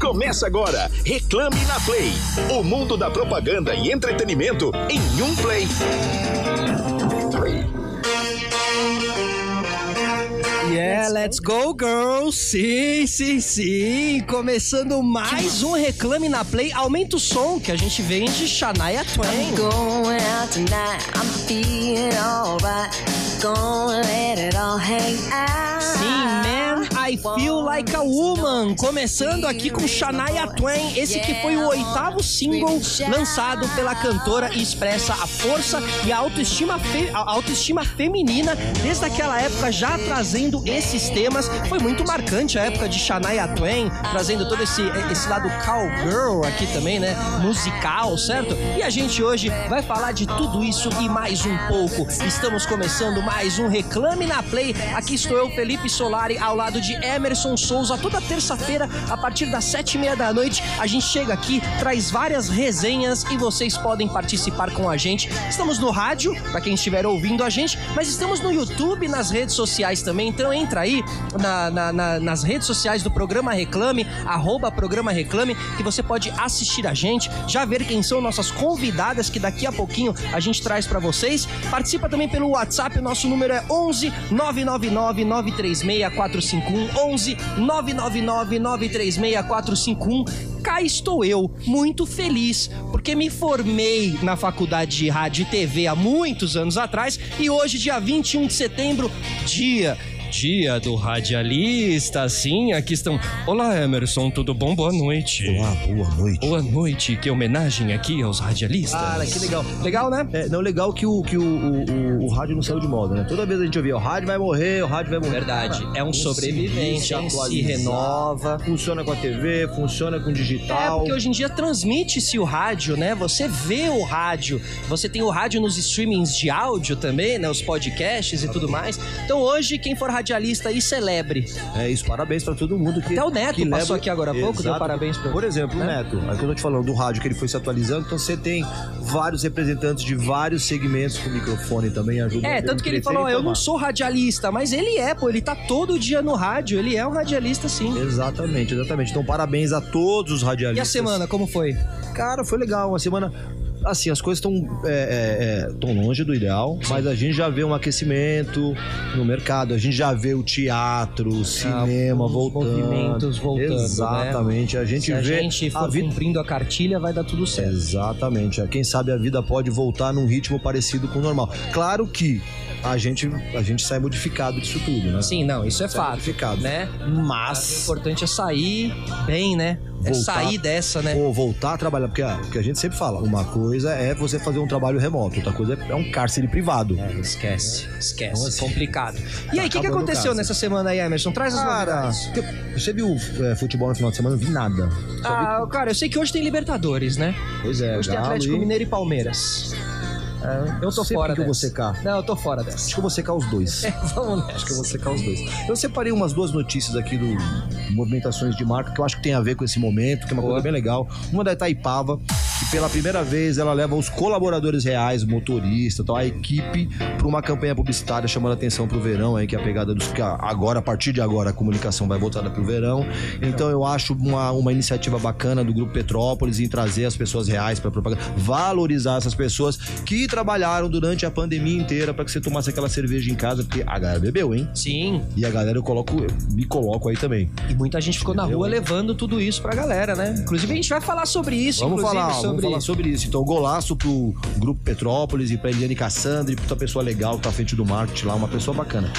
Começa agora, Reclame na Play. O mundo da propaganda e entretenimento em um play. Yeah, let's go, girls! Sim, sim, sim! Começando mais um Reclame na Play. Aumenta o som que a gente vem de Shania Twain. Going out tonight, I'm feeling alright. Gonna let it all hang out. Sim, I Feel Like a Woman. Começando aqui com Shania Twain. Esse que foi o oitavo single lançado pela cantora e expressa a força e a autoestima, fe- a autoestima feminina desde aquela época, já trazendo esses temas. Foi muito marcante a época de Shania Twain, trazendo todo esse, esse lado cowgirl aqui também, né? Musical, certo? E a gente hoje vai falar de tudo isso e mais um pouco. Estamos começando mais um Reclame na Play. Aqui estou eu, Felipe Solari, ao lado de Emerson Souza. Toda terça-feira, a partir das sete e meia da noite, a gente chega aqui, traz várias resenhas e vocês podem participar com a gente. Estamos no rádio, para quem estiver ouvindo a gente, mas estamos no YouTube, nas redes sociais também. Então entra aí na- na- na- nas redes sociais do Programa Reclame, arroba Programa Reclame, que você pode assistir a gente, já ver quem são nossas convidadas, que daqui a pouquinho a gente traz para vocês. Participa também pelo WhatsApp, o nosso número é 11 999 936 451 11 999 936 451 cá estou eu, muito feliz, porque me formei na faculdade de rádio e TV há muitos anos atrás e hoje, dia 21 de setembro, dia. Dia do radialista, sim, aqui estão. Olá, Emerson, tudo bom? Boa noite. Olá, boa noite. Boa noite, que homenagem aqui aos radialistas. Ah, que legal. Legal, né? É, não, legal que, o, que o, o, o, o rádio não saiu de moda, né? Toda vez a gente ouvia, o rádio vai morrer, o rádio vai morrer. Verdade, é um sobrevivente, se renova. Funciona com a TV, funciona com o É, digital. porque hoje em dia transmite-se o rádio, né? Você vê o rádio. Você tem o rádio nos streamings de áudio também, né? Os podcasts e tudo mais. Então hoje, quem for radialista aí, celebre. É isso, parabéns pra todo mundo que. Até o Neto que passou aqui agora há pouco, deu parabéns pra- Por exemplo, né? o Neto, é o que eu tô te falando do rádio que ele foi se atualizando, então você tem vários representantes de vários segmentos com microfone também ajuda. É, tanto que ele falou, eu não sou radialista, mas ele é, pô, ele tá todo dia no rádio, ele é um radialista sim. Exatamente, exatamente. Então, parabéns a todos os E a radialistas. semana, como foi? Cara, foi legal. Uma semana. Assim, as coisas estão é, é, é, tão longe do ideal, mas a gente já vê um aquecimento no mercado, a gente já vê o teatro, o cinema Ah, os voltando. movimentos voltando, né? Exatamente. A gente Se a vê gente for a vida. cumprindo a cartilha, vai dar tudo certo. Exatamente. Quem sabe a vida pode voltar num ritmo parecido com o normal. Claro que a gente, a gente sai modificado disso tudo, né? Sim, não, isso é Sai fato, modificado. né? O Mas importante é sair bem, né? É Voltar- sair dessa, né? Ou voltar a trabalhar, porque ah, o que a gente sempre fala, uma coisa é você fazer um trabalho remoto, outra coisa é um cárcere privado. É, esquece, esquece. Então, assim, complicado. E aí, o que, que aconteceu nessa semana aí, Emerson? Traz as Cara, você viu é, futebol no final de semana? Não vi nada. Só Ah, cara, eu sei que hoje tem Libertadores, né? vi, pois é, Hoje tem Galo Atlético e- Mineiro e Palmeiras. É, eu tô Sei fora que eu vou secar. Não, eu tô fora dessa. Acho que eu vou secar os dois. É, vamos Acho que nessa. eu vou secar os dois. Eu separei umas duas notícias aqui do movimentações de marca que eu acho que tem a ver com esse momento, que é uma Boa. coisa bem legal. Uma da Itaipava, que pela primeira vez ela leva os colaboradores reais, motorista, tal, a equipe para uma campanha publicitária chamando a atenção pro verão, aí que é a pegada dos que agora a partir de agora a comunicação vai voltada pro verão. Então eu acho uma, uma iniciativa bacana do grupo Petrópolis em trazer as pessoas reais para propaganda, valorizar essas pessoas que trabalharam durante a pandemia inteira para que você tomasse aquela cerveja em casa, porque a galera bebeu, hein? Sim, E a galera eu coloco, eu me coloco aí também. e muita gente ficou na rua levando tudo isso pra galera, né? Inclusive, a gente vai falar sobre isso, Vamos inclusive, falar, sobre... vamos falar sobre isso. Então, golaço pro Grupo Petrópolis e pra Eliane Cassandra, e pra pessoa legal que tá à frente do marketing lá, uma pessoa bacana.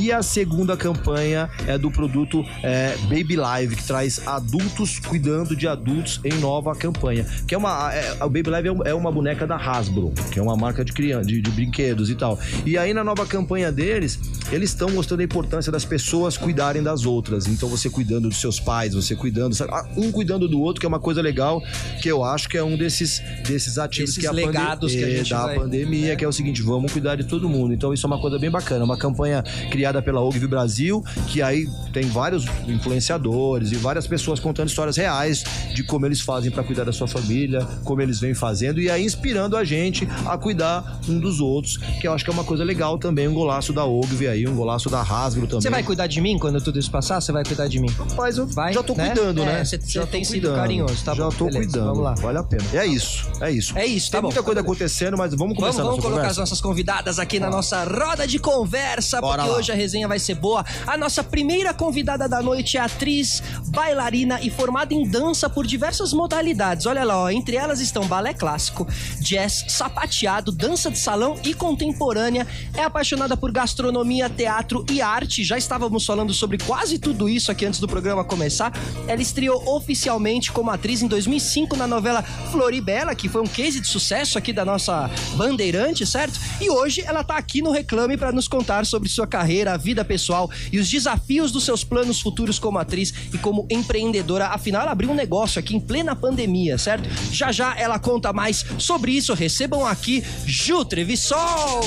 E a segunda campanha é do produto é, Baby Live, que traz adultos cuidando de adultos em nova campanha. Que é uma. É, o Baby Live é um- é uma boneca da Hasbro, que é uma marca de criança, de, de brinquedos e tal. E aí, na nova campanha deles, eles estão mostrando a importância das pessoas cuidarem das outras. Então, você cuidando dos seus pais, você cuidando, sabe? Ah, um cuidando do outro, que é uma coisa legal, que eu acho que é um desses, desses ativos Esses que a legados que a é, gente da vai- pandemia, né? que é o seguinte, vamos cuidar de todo mundo. Então, isso é uma coisa bem bacana, uma campanha criada criada pela Ogilvy Brasil, que aí tem vários influenciadores e várias pessoas contando histórias reais de como eles fazem para cuidar da sua família, como eles vêm fazendo e aí inspirando a gente a cuidar um dos outros, que eu acho que é uma coisa legal também, um golaço da Ogilvy aí, um golaço da Hasbro também. Você vai cuidar de mim quando tudo isso passar? Você vai cuidar de mim? Mas eu Vai, já tô né? cuidando, É, né? você- Já tem sido cuidando. carinhoso, tá Já bom, tô beleza, cuidando. vamos lá. Vale a pena. É isso, é isso. É isso, tá Tem bom. muita coisa acontecendo, mas vamos começar Vamos, vamos colocar as conversa? nossas convidadas aqui na nossa roda de conversa, Bora porque lá. hoje a resenha vai ser boa. A nossa primeira convidada da noite é atriz, bailarina e formada em dança por diversas modalidades. Olha lá, ó, entre elas estão balé clássico, jazz, sapateado, dança de salão e contemporânea. É apaixonada por gastronomia, teatro e arte. Já estávamos falando sobre quase tudo isso aqui antes do programa começar. Ela estreou oficialmente como atriz em 2005 na novela Floribela, que foi um case de sucesso aqui da nossa Bandeirante, certo? E hoje ela tá aqui no Reclame para nos contar sobre sua carreira, a vida pessoal e os desafios dos seus planos futuros como atriz e como empreendedora. Afinal, ela abriu um negócio aqui em plena pandemia, certo? Já já ela conta mais sobre isso. Recebam aqui Ju Trevisol!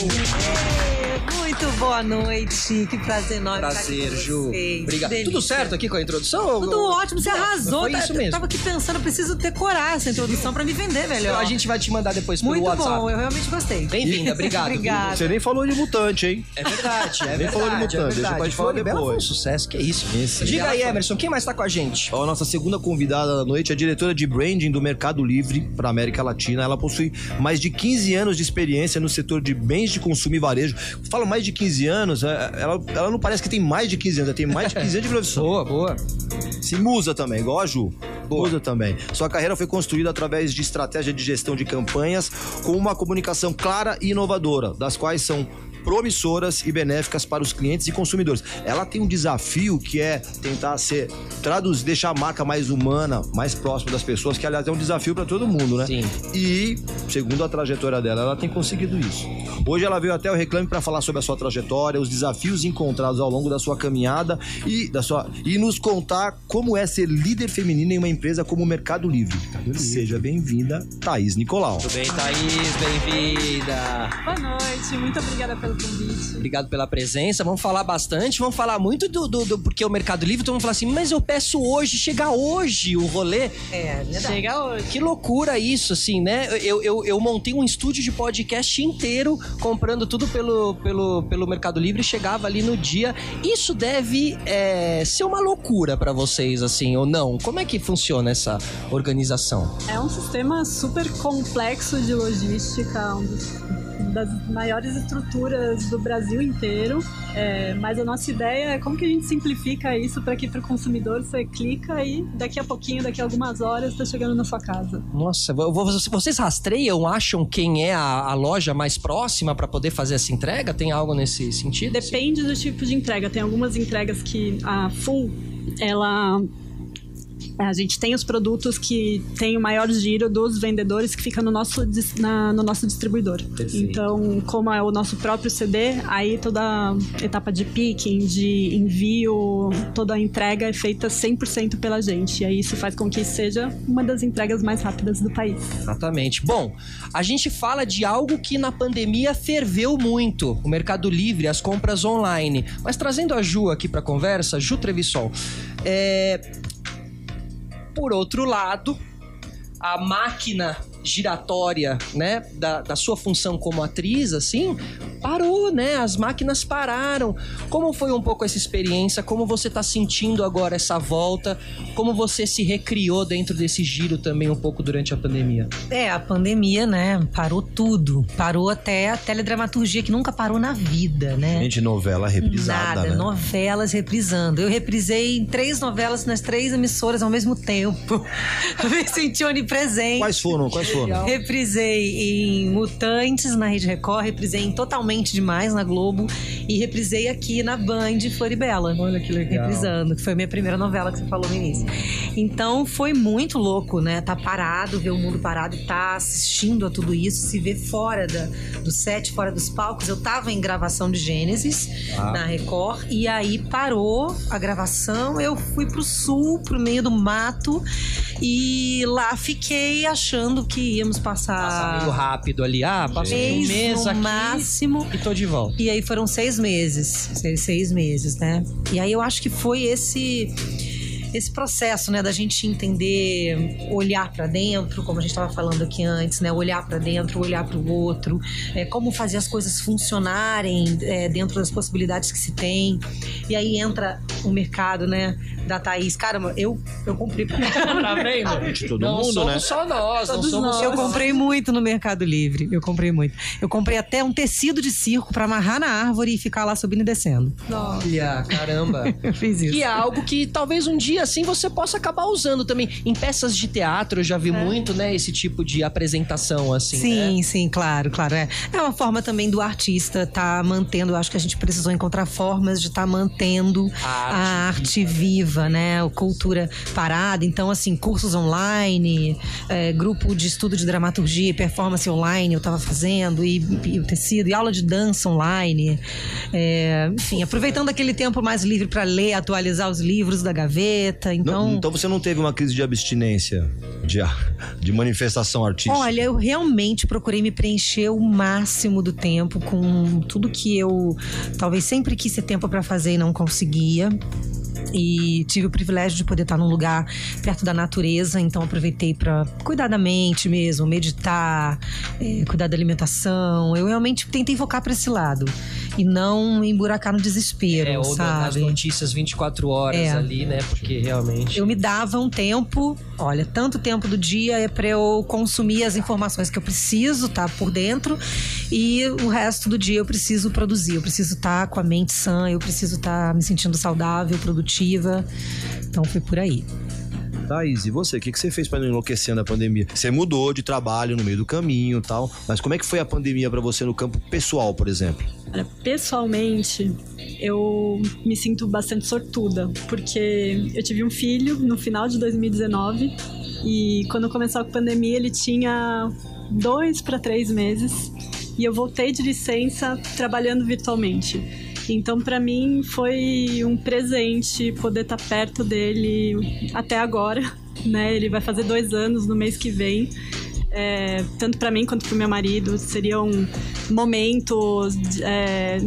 Muito boa noite, que prazer enorme Prazer, Ju. Obrigado. Delícia. Tudo certo aqui com a introdução? Tudo ótimo, você arrasou. Foi isso Eu mesmo. tava aqui pensando, eu preciso decorar essa introdução pra me vender melhor. A gente vai te mandar depois pelo Muito WhatsApp. bom, eu realmente gostei. Bem-vinda, obrigado. Obrigada. Você nem falou de mutante, hein? É verdade, é Nem verdade. falou de Mutante, é a gente pode falar depois. foi um sucesso, que isso. Esse. Diga aí, Emerson, quem mais tá com a gente? Ó, A nossa segunda convidada da noite é a diretora de branding do Mercado Livre para América Latina. Ela possui mais de 15 anos de experiência no setor de bens de consumo e varejo. Fala mais de 15 anos, é, ela, ela não parece que tem mais de 15 anos, ela tem mais de 15 anos de profissão. Boa, boa. Se musa também, igual a Ju. Musa também. Sua carreira foi construída através de estratégia de gestão de campanhas com uma comunicação clara e inovadora, das quais são promissoras e benéficas para os clientes e consumidores. Ela tem um desafio que é tentar ser traduzir, deixar a marca mais humana, mais próxima das pessoas, que aliás é um desafio para todo mundo, né? Sim. E, segundo a trajetória dela, ela tem conseguido isso. Hoje ela veio até o Reclame para falar sobre a sua trajetória, os desafios encontrados ao longo da sua caminhada e, da sua, e nos contar como é ser líder feminina em uma empresa como o Mercado Livre. Seja bem-vinda, Thaís Nicolau. Tudo bem, Thaís? Bem-vinda. Boa noite, muito obrigada pelo convite. Obrigado pela presença. Vamos falar bastante, vamos falar muito do, do, do- porque o Mercado Livre, todo mundo fala assim, mas eu peço hoje, chega hoje o rolê. É, verdade. Chega hoje. Que loucura isso, assim, né? Eu, eu, eu montei um estúdio de podcast inteiro, comprando tudo pelo, pelo, pelo Mercado Livre e chegava ali no dia. Isso deve é, ser uma loucura pra vocês, assim, ou não? Como é que funciona essa organização? É um sistema super complexo de logística, um dos- das maiores estruturas do Brasil inteiro. É, mas a nossa ideia é como que a gente simplifica isso para que para o consumidor você clica e daqui a pouquinho, daqui a algumas horas, está chegando na sua casa. Nossa, vo- vo- vocês rastreiam, acham quem é a, a loja mais próxima pra poder fazer essa entrega? Tem algo nesse sentido? Depende do tipo de entrega. Tem algumas entregas que a Full, ela. A gente tem os produtos que tem o maior giro dos vendedores que fica no nosso, na- no nosso distribuidor. Perfeito. Então, como é o nosso próprio CD, aí toda a etapa de picking, de envio, toda a entrega é feita 100% pela gente. E aí isso faz com que seja uma das entregas mais rápidas do país. Exatamente. Bom, a gente fala de algo que na pandemia ferveu muito, o Mercado Livre, as compras online. Mas trazendo a Ju aqui pra conversa, Ju Trevisol, é... por outro lado, a máquina giratória, né, da, da sua função como atriz, assim, parou, né? As máquinas pararam. Como foi um pouco essa experiência? Como você tá sentindo agora essa volta? Como você se recriou dentro desse giro também um pouco durante a pandemia? É, a pandemia, né? Parou tudo. Parou até a teledramaturgia que nunca parou na vida, né? Gente, novela reprisada, Nada, né? novelas reprisando. Eu reprisei em três novelas nas três emissoras ao mesmo tempo. Eu me senti onipresente. Quais foram? Quais foram? Reprisei em Mutantes na Rede Record, reprisei em Totalmente Demais na Globo e reprisei aqui na Band Floribela. Olha que legal. Reprisando, que foi a minha primeira novela que você falou no início. Então foi muito louco, né? Tá parado, ver o mundo parado e tá assistindo a tudo isso, se ver fora da, do set, fora dos palcos. Eu tava em gravação de Gênesis Ah. na Record e aí parou a gravação. Eu fui pro sul, pro meio do mato E lá fiquei achando que íamos Passa passar meio rápido ali. Ah, passou um mês aqui máximo. e tô de volta. E aí foram seis meses, seis meses, né? E aí eu acho que foi esse esse processo, né, da gente entender, olhar pra dentro, como a gente estava falando aqui antes, né, olhar pra dentro, olhar para o outro, é, como fazer as coisas funcionarem é, dentro das possibilidades que se tem. E aí entra o mercado, né, da Thaís. Caramba, eu eu comprei Tá vendo? De todo não mundo, somos né? só nós, não somos nós. Eu comprei muito no Mercado Livre. Eu comprei muito. Eu comprei até um tecido de circo pra amarrar na árvore e ficar lá subindo e descendo. Olha, caramba. Eu fiz isso. E é algo que talvez um dia assim você possa acabar usando também. Em peças de teatro eu já vi muito, né, esse tipo de apresentação assim, Sim, né? sim, claro, claro. É. é uma forma também do artista estar mantendo. Eu acho que a gente precisou encontrar formas de estar mantendo A a arte arte, viva, né? A cultura parada. Então, assim, cursos online, é, grupo de estudo de dramaturgia e performance online eu tava fazendo, e, e o tecido, e aula de dança online. É, enfim, aproveitando aquele tempo mais livre para ler, atualizar os livros da gaveta. Então. Não, então você não teve uma crise de abstinência, de, de manifestação artística? Olha, eu realmente procurei me preencher o máximo do tempo com tudo que eu talvez sempre quis ter tempo para fazer e não conseguia. E tive o privilégio de poder estar num lugar perto da natureza, então aproveitei para cuidar da mente mesmo, meditar, eh, cuidar da alimentação. Eu realmente tentei focar para esse lado e não emburacar no desespero, É, ou nas sabe? notícias 24 horas É. ali, né? Porque realmente. Eu me dava um tempo, olha, tanto tempo do dia é para eu consumir as informações que eu preciso, tá por dentro, e o resto do dia eu preciso produzir, eu preciso estar com a mente sã, eu preciso estar me sentindo saudável, produtiva. Então foi por aí. Thaís, e você? O que que você fez pra não enlouquecer na pandemia? Você mudou de trabalho no meio do caminho tal, mas como é que foi a pandemia pra você no campo pessoal, por exemplo? Olha, pessoalmente, eu me sinto bastante sortuda, porque eu tive um filho no final de 2019 e quando começou a pandemia ele tinha dois para três meses e eu voltei de licença trabalhando virtualmente. Então, para mim, foi um presente poder estar perto dele até agora, né? Ele vai fazer dois anos no mês que vem. É, tanto para mim quanto para meu marido seriam momentos é,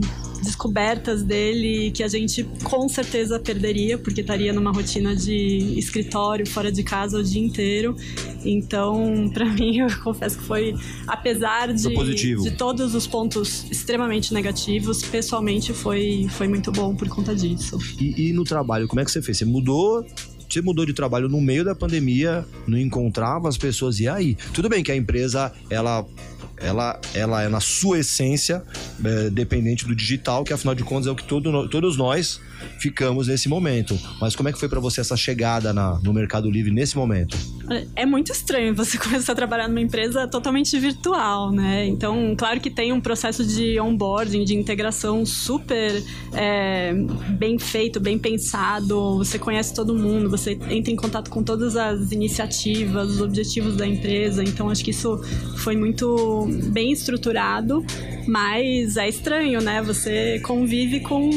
descobertas dele que a gente com certeza perderia porque estaria numa rotina de escritório fora de casa o dia inteiro então para mim eu confesso que foi apesar de, de todos os pontos extremamente negativos pessoalmente foi foi muito bom por conta disso E, e no trabalho, como é que você fez? Você mudou. Você mudou de trabalho no meio da pandemia, não encontrava as pessoas, e aí? Tudo bem que a empresa, ela, ela, ela é na sua essência é, dependente do digital, que afinal de contas é o que todo, todos nós ficamos nesse momento. Mas como é que foi pra você essa chegada na- no Mercado Livre nesse momento? É muito estranho você começar a trabalhar numa empresa totalmente virtual, né? Então, claro que tem um processo de onboarding, de integração super é, bem feito, bem pensado. Você conhece todo mundo, você entra em contato com todas as iniciativas, os objetivos da empresa. Então, acho que isso foi muito bem estruturado, mas é estranho, né? Você convive com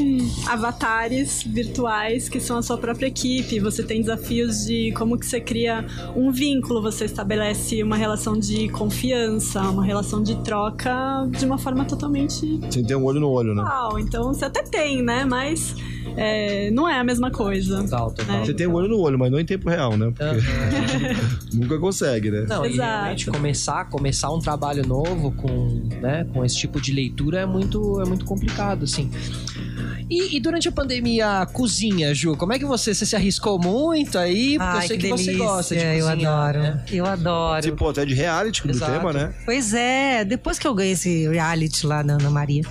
avatares virtuais que são a sua própria equipe. Você tem desafios de como que você cria um vínculo, você estabelece uma relação de confiança, uma relação de troca de uma forma totalmente Sem ter um olho no olho, né? real. Então você até tem, né? Mas é, não é a mesma coisa. Total, total. É. Você tem um olho no olho, mas não em tempo real, né? Porque nunca consegue, né? Não, e Exato. realmente começar, começar um trabalho novo com, né, com esse tipo de leitura é muito, é muito complicado, assim. E, e durante a pandemia, cozinha, Ju, como é que você, você se arriscou muito aí? Porque eu sei que, você gosta de eu cozinhar, adoro. né? Eu adoro. Tipo, até de reality do Exato. tema, né? Pois é, depois que eu ganhei esse reality lá na Ana Maria,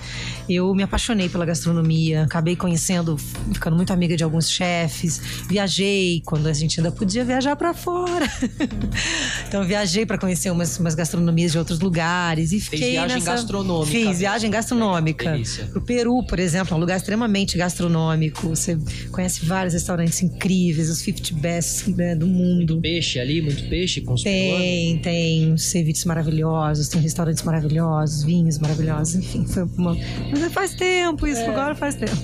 eu me apaixonei pela gastronomia, acabei conhecendo, ficando muito amiga de alguns chefes, viajei quando a gente ainda podia viajar pra fora. então viajei pra conhecer umas, umas gastronomias de outros lugares e fiquei viagem nessa... gastronômica. Fiz viagem gastronômica. Delícia. Pro Peru, por exemplo, é um lugar extremamente extremamente gastronômico. Você conhece vários restaurantes incríveis, os 50 best né, do mundo. Peixe ali, muito peixe com. Tem, tem ceviches maravilhosos, tem restaurantes maravilhosos, vinhos maravilhosos, enfim, foi uma. Mas faz tempo isso, agora faz tempo.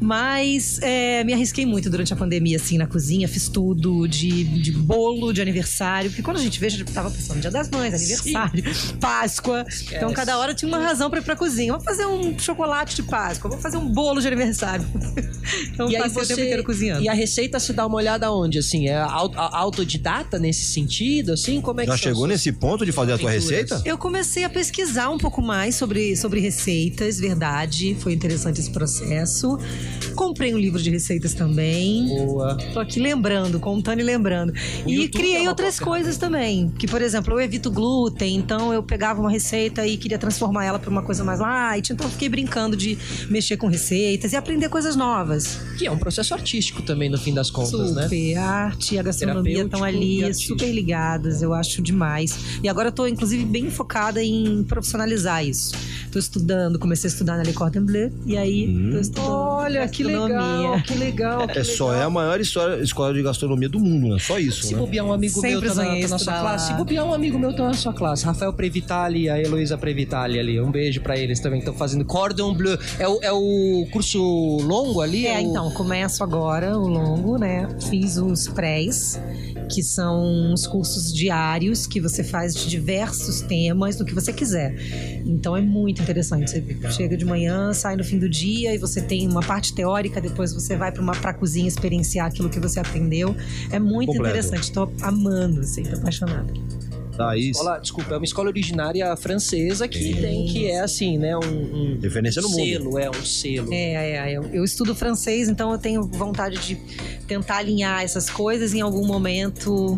Mas é, me arrisquei muito durante a pandemia, assim, na cozinha, fiz tudo de, de bolo de aniversário, porque quando a gente veja, tava pensando Dia das Mães, aniversário, Páscoa. Então cada hora tinha uma razão pra ir pra cozinha. Vou fazer um chocolate de Páscoa, vou fazer um bolo de aniversário. Então E aí passei o você, tempo inteiro cozinhando. E a receita se dá uma olhada onde, assim? É autodidata nesse sentido, assim? Como é que Já chegou suas- nesse ponto de fazer a tua aventuras? receita? Eu comecei a pesquisar um pouco mais sobre, sobre receitas, verdade. Foi interessante esse processo. Comprei um livro de receitas também. Boa. Tô aqui lembrando, contando e lembrando. O e YouTube é criei uma outras boa coisas também. Que, por exemplo, eu evito glúten, então eu pegava uma receita e queria transformar ela para uma coisa mais light. Então eu fiquei brincando de mexer com receitas e aprender coisas novas. Que é um processo artístico também, no fim das contas, né? Super. A arte e a gastronomia estão ali super ligadas, eu acho demais. E agora eu tô, inclusive, bem focada em profissionalizar isso. Tô estudando, comecei a estudar na Le Cordon Bleu e aí Hum. tô estudando Olha, que legal, que legal. que É só é legal. a maior história, escola de gastronomia do mundo, né? Só isso, Se né? bobear um amigo Sempre meu tá na, tá na sua classe. Se bobear um amigo meu tá na sua classe. Rafael Previtali e a Heloísa Previtali ali. Um beijo pra eles também que estão fazendo Cordon Bleu. É o, é o curso longo ali? É, o- então, começo agora o longo, né? Fiz os prés, que são os cursos diários que você faz de diversos temas, do que você quiser. Então é muito interessante. Você chega de manhã, sai no fim do dia e você tem uma parte teórica, depois você vai para uma pra cozinha experienciar aquilo que você aprendeu. É muito Completo. interessante. Tô amando, assim, tô apaixonada. Thaís, Escola, desculpa, é uma escola originária francesa que tem que é assim, né? Um, um referência no mundo. selo, é um selo. É, é, é. Eu estudo francês, então eu tenho vontade de tentar alinhar essas coisas em algum momento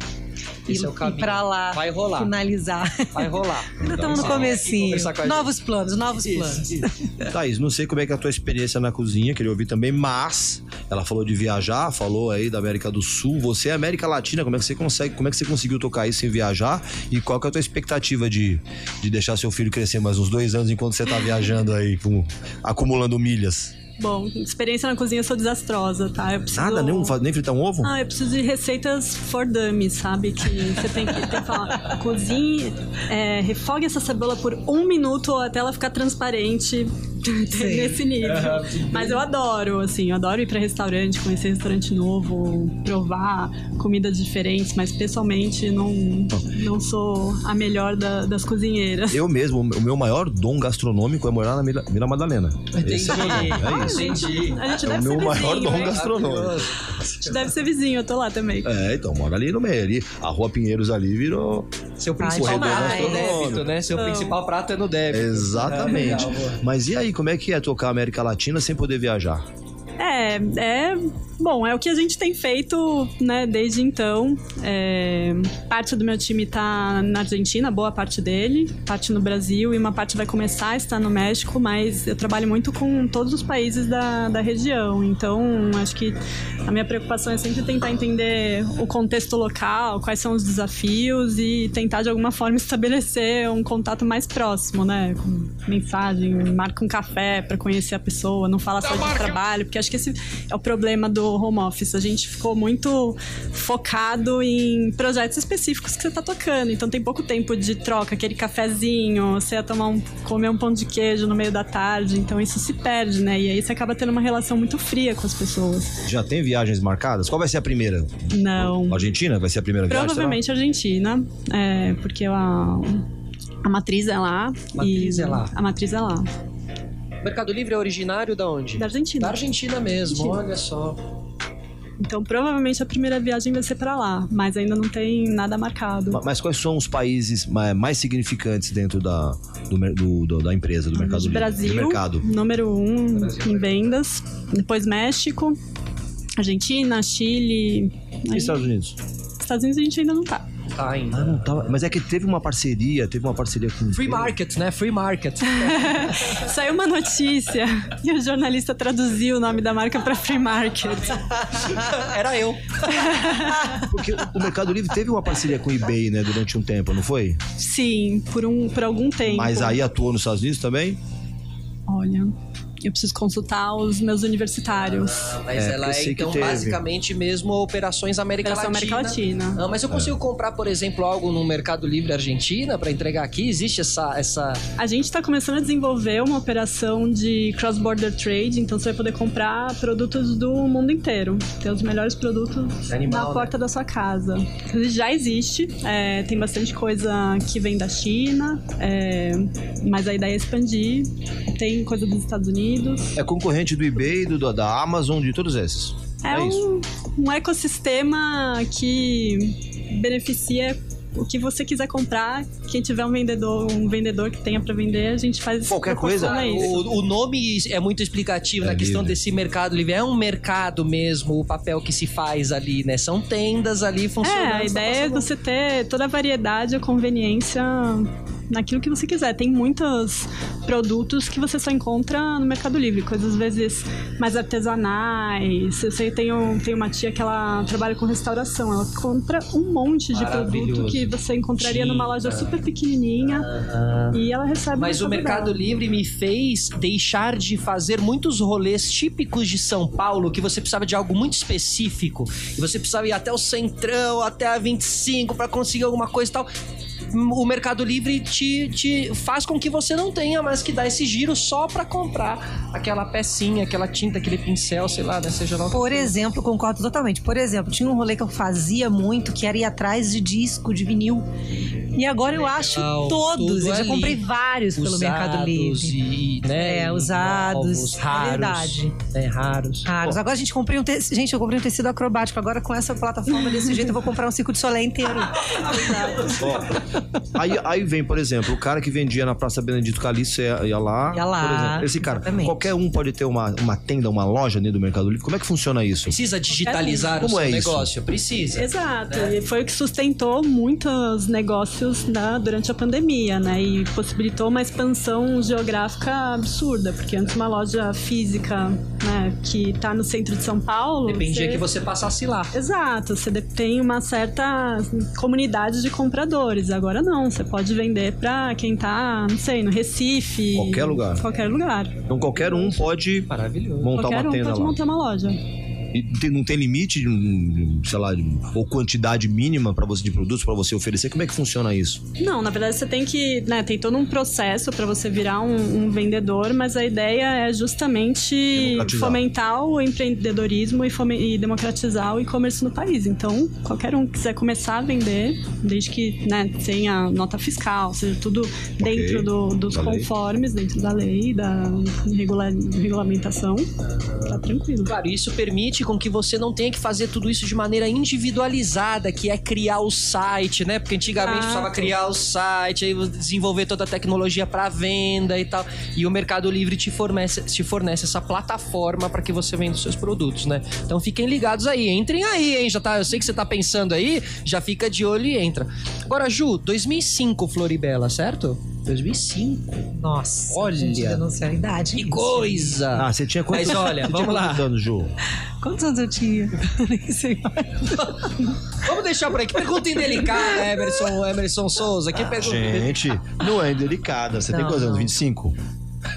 e, Esse é o ir caminho. pra lá Vai rolar. finalizar. Vai rolar. Ainda estamos no Então, comecinho. Novos planos, novos planos. Isso, isso. Thaís, não sei como é que é a tua experiência na cozinha, queria ouvir também, mas ela falou de viajar, falou aí da América do Sul. Você é América Latina, como é que você consegue, como é que você conseguiu tocar isso sem viajar? E qual que é a tua expectativa de, de deixar seu filho crescer mais uns dois anos enquanto você tá viajando aí, com- acumulando milhas? Bom, experiência na cozinha eu sou desastrosa, tá? Preciso... Nada, nem, um- nem fritar um ovo? Ah, eu preciso de receitas for dummies, sabe? Que você tem que, tem que falar. Cozinhe, é, refogue essa cebola por um minuto até ela ficar transparente. Nesse nível. Mas eu adoro, assim, eu adoro ir pra restaurante, conhecer restaurante novo, provar comidas diferentes, mas pessoalmente não, não sou a melhor da- das cozinheiras. Eu mesmo, o meu maior dom gastronômico é morar na Vila, Vila Madalena. Esse é, o meu dom, é isso. Entendi. A gente É o deve meu ser maior vizinho, dom hein? gastronômico. A gente deve ser vizinho, eu tô lá também. É, então, mora ali no meio. Ali, a Rua Pinheiros ali virou. Seu principal prato é demais. débito, né? Seu Não. principal prato é no débito. Exatamente. É, legal, Mas e aí, como é que é tocar América Latina sem poder viajar? É, é. Bom, é o que a gente tem feito, né, desde então. É, parte do meu time tá na Argentina, boa parte dele, parte no Brasil e uma parte vai começar a estar no México, mas eu trabalho muito com todos os países da, da região. Então, acho que a minha preocupação é sempre tentar entender o contexto local, quais são os desafios e tentar de alguma forma estabelecer um contato mais próximo, né? Com mensagem, marca um café para conhecer a pessoa, não fala só de trabalho, porque acho que esse é o problema do home office. A gente ficou muito focado em projetos específicos que você tá tocando, então tem pouco tempo de troca, aquele cafezinho, você ia tomar um, comer um pão de queijo no meio da tarde, então isso se perde, né? E aí você acaba tendo uma relação muito fria com as pessoas. Já tem viagens marcadas? Qual vai ser a primeira? Não. Argentina? Vai ser a primeira viagem? será? Provavelmente Argentina, é, porque a, a matriz é lá. Matriz e é lá. A matriz é lá. Mercado Livre é originário da onde? Da Argentina. Da Argentina mesmo, Argentina. olha só. Então provavelmente a primeira viagem vai ser pra lá, mas ainda não tem nada marcado. Ma- Mas quais são os países ma- mais significantes dentro da, do, do- do- da empresa, do mercado livre? Brasil, Do mercado. número um em vendas. Depois México, Argentina, Chile. E Aí, Estados Unidos? Estados Unidos a gente ainda não tá. Tá ainda. Ah, não tava. Mas é que teve uma parceria, teve uma parceria com. Free market, né? Free market. Saiu uma notícia e o jornalista traduziu o nome da marca pra Free Market. Era eu. Porque o Mercado Livre teve uma parceria com o eBay, né, durante um tempo, não foi? Sim, por, um, por algum tempo. Mas aí atuou nos Estados Unidos também? Olha, eu preciso consultar os meus universitários. Ah, mas É, ela é, então, basicamente mesmo operações América Operação Latina. América Latina. Ah, mas eu consigo comprar, por exemplo, algo no Mercado Livre Argentina para entregar aqui? Existe essa, essa... A gente está começando a desenvolver uma operação de cross-border trade, então você vai poder comprar produtos do mundo inteiro. Ter os melhores produtos Animal, na né? porta da sua casa. Já existe, é, tem bastante coisa que vem da China, é, mas a ideia é expandir. Tem coisa dos Estados Unidos. É concorrente do eBay, do, da Amazon, de todos esses. É, É um, um ecossistema que beneficia o que você quiser comprar. Quem tiver um vendedor, um vendedor que tenha para vender, a gente faz Qualquer coisa? O, o nome é muito explicativo É na questão livre. desse mercado livre. É um mercado mesmo, o papel que se faz ali, né? São tendas ali funcionando. É, a ideia é você ter toda a variedade, a conveniência naquilo que você quiser. Tem muitos produtos que você só encontra no Mercado Livre, coisas às vezes mais artesanais. Eu sei, tem, um, tem uma tia que ela trabalha com restauração, ela compra um monte de produto que você encontraria numa loja Tinta. super pequenininha e ela recebe Mas o Mercado dela. Livre me fez deixar de fazer muitos rolês típicos de São Paulo, que você precisava de algo muito específico. E você precisava ir até o Centrão, até a 25 para conseguir alguma coisa e tal. O Mercado Livre te, te faz com que você não tenha mais que dar esse giro só para comprar aquela pecinha, aquela tinta, aquele pincel, sei lá, né? Seja lá Por exemplo, concordo totalmente. Por exemplo, tinha um rolê que eu fazia muito, que era ir atrás de disco, de vinil. E agora eu acho Legal, todos. Eu já ali. comprei vários pelo Mercado Usados Livre. E, né, É, e usados, novos, é raros. verdade. É, raros. Raros. Agora a gente comprei um tecido. Gente, eu comprei um tecido acrobático. Agora com essa plataforma desse jeito eu vou comprar um ciclo de solé inteiro. aí, aí vem, por exemplo, o cara que vendia na Praça Benedito Calixto ia, ia lá. Ia lá, Por exemplo, esse cara, exatamente. qualquer um pode ter uma, uma tenda, uma loja dentro do Mercado Livre. Como é que funciona isso? Precisa digitalizar Como o seu é isso? negócio? Precisa. Exato, né? e foi o que sustentou muitos negócios né, durante a pandemia, né? E possibilitou uma expansão geográfica absurda, porque antes uma loja física, né, que tá no centro de São Paulo. Dependia você- que você passasse lá. Exato, você tem uma certa comunidade de compradores. Agora não, você pode vender pra quem tá, não sei, no Recife. Qualquer lugar. Qualquer lugar. Então qualquer um pode Maravilhoso. montar qualquer uma um tenda pode lá. montar uma loja. E tem- não tem limite, sei lá, ou quantidade mínima para você de produtos para você oferecer? Como é que funciona isso? Não, na verdade você tem que, né, tem todo um processo para você virar um, um vendedor, mas a ideia é justamente fomentar o empreendedorismo e, fome- e democratizar o e-commerce no país. Então, qualquer um que quiser começar a vender, desde que né, tenha nota fiscal, seja tudo dentro do- dos da lei. conformes, dentro da lei, da regula- regulamentação, tá tranquilo. Claro, isso permite com que você não tenha que fazer tudo isso de maneira individualizada, que é criar o site, né? Porque antigamente Exato. precisava criar o site, aí desenvolver toda a tecnologia para venda e tal. E o Mercado Livre te fornece, te fornece essa plataforma para que você venda os seus produtos, né? Então fiquem ligados aí, entrem aí, hein? Já tá, eu sei que você tá pensando aí, já fica de olho e entra. Agora, Ju, 2005 Floribela, certo? 2005. Nossa, Olha. denunciar a idade. Que coisa! Ah, você tinha quantos, Mas olha, vamos lá. quantos anos, Ju? Quantos anos eu tinha? Nem sei. Vamos deixar por aqui. Pergunta indelicada, Emerson, Emerson Souza. Que pergunta Gente, não é indelicada. Você tem Não, quantos anos? não. 25?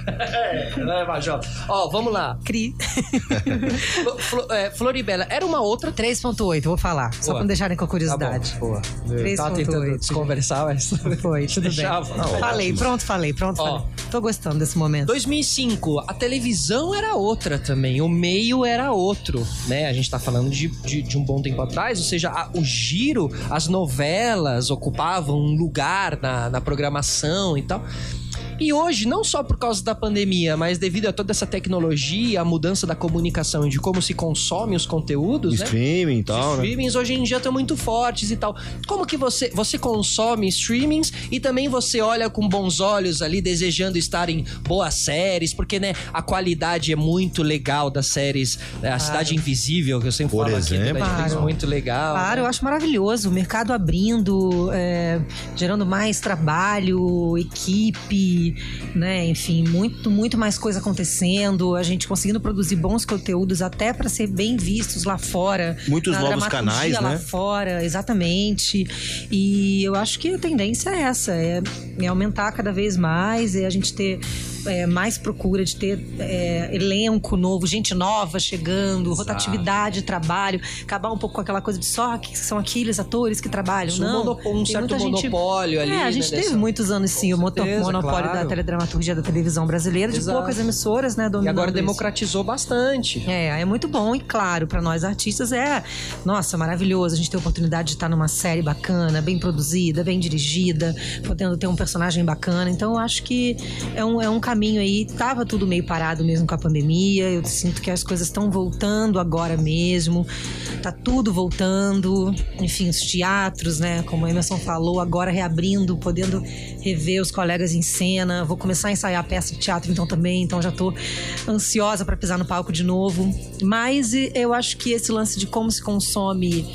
É, Major. Ó, vamos lá. Cri. Flo- é, Floribela, era uma outra... 3.8, vou falar. Só Boa. pra não deixarem com a curiosidade. Tá bom, boa. Tava 3.8. tentando desconversar, mas... Foi, tudo bem. Deixava. Não, falei, pronto, falei, pronto, Ó. falei. Tô gostando desse momento. 2005, a televisão era outra também, o meio era outro, né? A gente tá falando de, de, de um bom tempo atrás, ou seja, a- o giro, as novelas ocupavam um lugar na, na programação e tal. E hoje, não só por causa da pandemia, mas devido a toda essa tecnologia, a mudança da comunicação e de como se consome os conteúdos, né? Streaming e Os tal, né? streamings hoje em dia estão muito fortes e tal. Como que você, você consome streamings e também você olha com bons olhos ali, desejando estar em boas séries, porque, né, a qualidade é muito legal das séries. né, A Cidade Invisível, que eu sempre Por falo aqui, exemplo. do Netflix, Claro. muito legal. Claro, né? eu acho maravilhoso. O mercado abrindo, é, gerando mais trabalho, equipe, né? Enfim, muito, muito mais coisa acontecendo. A gente conseguindo produzir bons conteúdos até para ser bem vistos lá fora. Muitos novos canais, lá né? fora, exatamente. E eu acho que a tendência é essa, é, é aumentar cada vez mais, é a gente ter é, mais procura de ter é, elenco novo, gente nova chegando, rotatividade de trabalho, acabar um pouco com aquela coisa de só que são aqueles atores que trabalham. Um, Não, monopó- um certo muita gente- monopólio ali. é, a gente né, teve dessa- muitos anos sim o moto- certeza, monopólio claro. da teledramaturgia da televisão brasileira, de Exato. poucas emissoras, né, E dominando agora isso. democratizou bastante. É, é muito bom e claro, pra nós artistas é, nossa, maravilhoso a gente ter a oportunidade de estar numa série bacana, bem produzida, bem dirigida, podendo ter um personagem bacana. Então eu acho que é um, é um caminho aí. Tava tudo meio parado mesmo com a pandemia. Eu sinto que as coisas estão voltando agora mesmo. Tá tudo voltando. Enfim, os teatros, né? Como a Emerson falou, agora reabrindo, podendo rever os colegas em cena. Vou começar a ensaiar peça de teatro então também, então já tô ansiosa para pisar no palco de novo. Mas eu acho que esse lance de como se consome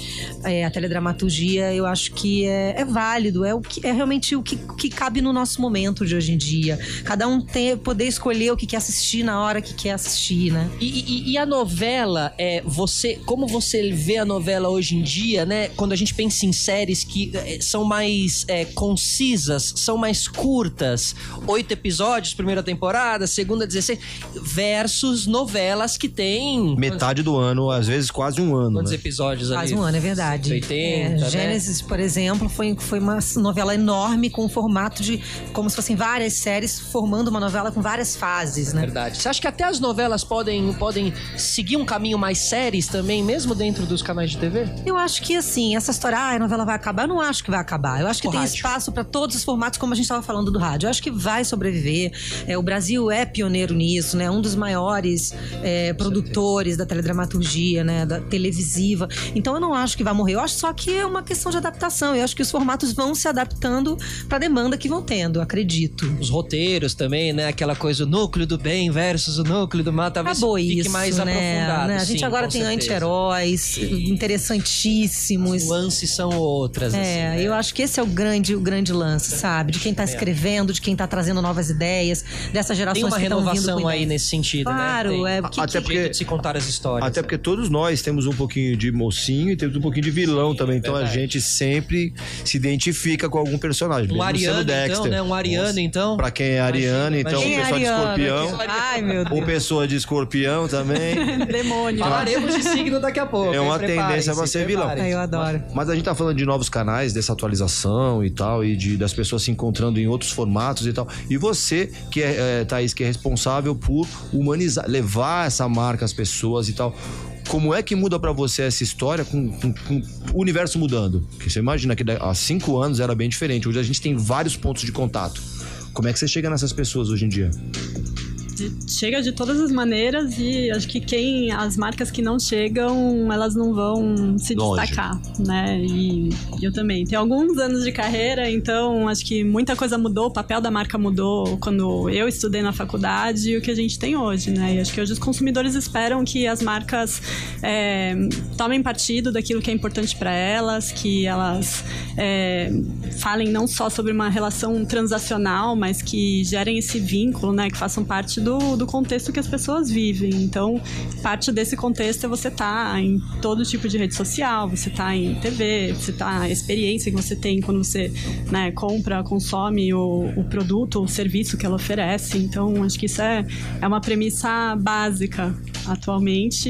é, a teledramaturgia, eu acho que é, é válido, é o que é realmente o que, que cabe no nosso momento de hoje em dia. Cada um ter, poder escolher o que quer assistir na hora que quer assistir, né? E, e- e a novela, é, você, como você vê a novela hoje em dia, né? Quando a gente pensa em séries que é, são mais é, concisas, são mais curtas, oito episódios, primeira temporada, segunda 16, versus novelas que tem Metade do ano, às vezes quase um ano. quantos né? episódios ali? Faz um ano, é verdade. 80, É, né? Gênesis, por exemplo, foi, foi uma novela enorme com um formato de como se fossem várias séries formando uma novela com várias fases, né? Verdade. Você acha que até as novelas podem, podem seguir um caminho mais séries também, mesmo dentro dos canais de TV? Eu acho que assim, essa história, ah, a novela vai acabar, eu não acho que vai acabar. Eu acho que O tem rádio. espaço para todos os formatos, como a gente estava falando do rádio. Eu acho que vai sobreviver. É, o Brasil é pioneiro nisso, né? Um dos maiores é, produtores da teledramaturgia, né? Da televisiva. Então eu não acho que vai morrer. Eu acho só que é uma questão de adaptação. Eu acho que os formatos vão se adaptando para a demanda que vão tendo, eu acredito. Os roteiros também, né? Aquela coisa, o núcleo do bem versus o núcleo do mal. Talvez Acabou fique isso, mais né? aprofundado. Né? A gente sim, agora tem anti-heróis interessantíssimos. Os nuances são outras. É, assim, né? eu acho que esse é o grande, o grande lance, sabe? De quem tá escrevendo, de quem tá trazendo novas ideias, dessas Tem gerações uma que renovação aí nesse sentido, Claro, né? Tem. é. Que, Até que porque- de se contar as histórias. Até porque todos nós temos um pouquinho de mocinho e temos um pouquinho de vilão também. Então a gente sempre se identifica com algum personagem. Um mesmo sendo ariano, Dexter. então, né? Um ariano, então. Pra quem é ariano, então Quem o é pessoal de Ariana? escorpião. Ai, meu Ou Deus. pessoa de escorpião também. Demônio. Falaremos de signo daqui a pouco. É uma tendência pra ser vilão. Ai, eu adoro. Mas a gente tá falando de novos canais, dessa atualização e tal, e de, das pessoas se encontrando em outros formatos e tal. E você, que é, é, Thaís, que é responsável por humanizar, levar essa marca às pessoas e tal. Como é que muda pra você essa história com, com- com o universo mudando? Porque você imagina que há cinco anos era bem diferente. Hoje a gente tem vários pontos de contato. Como é que você chega nessas pessoas hoje em dia? Chega de todas as maneiras e acho que quem as marcas que não chegam, elas não vão se Longe. destacar, né? E eu também. Tenho alguns anos de carreira, então acho que muita coisa mudou, o papel da marca mudou quando eu estudei na faculdade e o que a gente tem hoje, né? E acho que hoje os consumidores esperam que as marcas é, tomem partido daquilo que é importante para elas, que elas é, falem não só sobre uma relação transacional, mas que gerem esse vínculo, né? Que façam parte do, do contexto que as pessoas vivem. Então, parte desse contexto é você estar em todo tipo de rede social, você tá em TV, você tá a experiência que você tem quando você né, compra, consome o, o produto, o serviço que ela oferece. Então, acho que isso é, é uma premissa básica. Atualmente,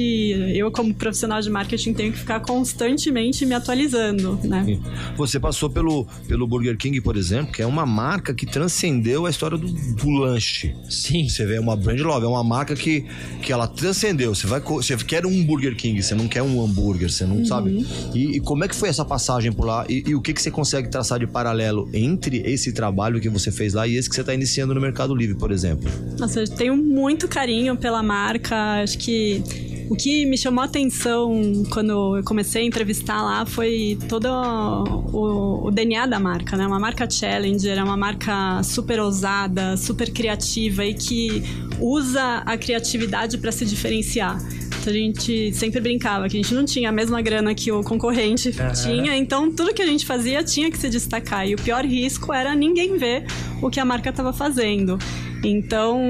eu como profissional de marketing tenho que ficar constantemente me atualizando, né? Você passou pelo, pelo Burger King, por exemplo, que é uma marca que transcendeu a história do, do lanche. Sim. Você vê, é uma brand love, é uma marca que, que ela transcendeu. Você vai, você quer um Burger King, você não quer um hambúrguer, você não sabe. E, e como é que foi essa passagem por lá? E, e o que, que você consegue traçar de paralelo entre esse trabalho que você fez lá e esse que você está iniciando no Mercado Livre, por exemplo? Nossa, eu tenho muito carinho pela marca. Acho que o que me chamou a atenção quando eu comecei a entrevistar lá foi todo o, o DNA da marca, né? Uma marca challenger, é uma marca super ousada, super criativa e que usa a criatividade para se diferenciar. Então a gente sempre brincava que a gente não tinha a mesma grana que o concorrente tinha, então tudo que a gente fazia tinha que se destacar. E o pior risco era ninguém ver o que a marca estava fazendo. Então,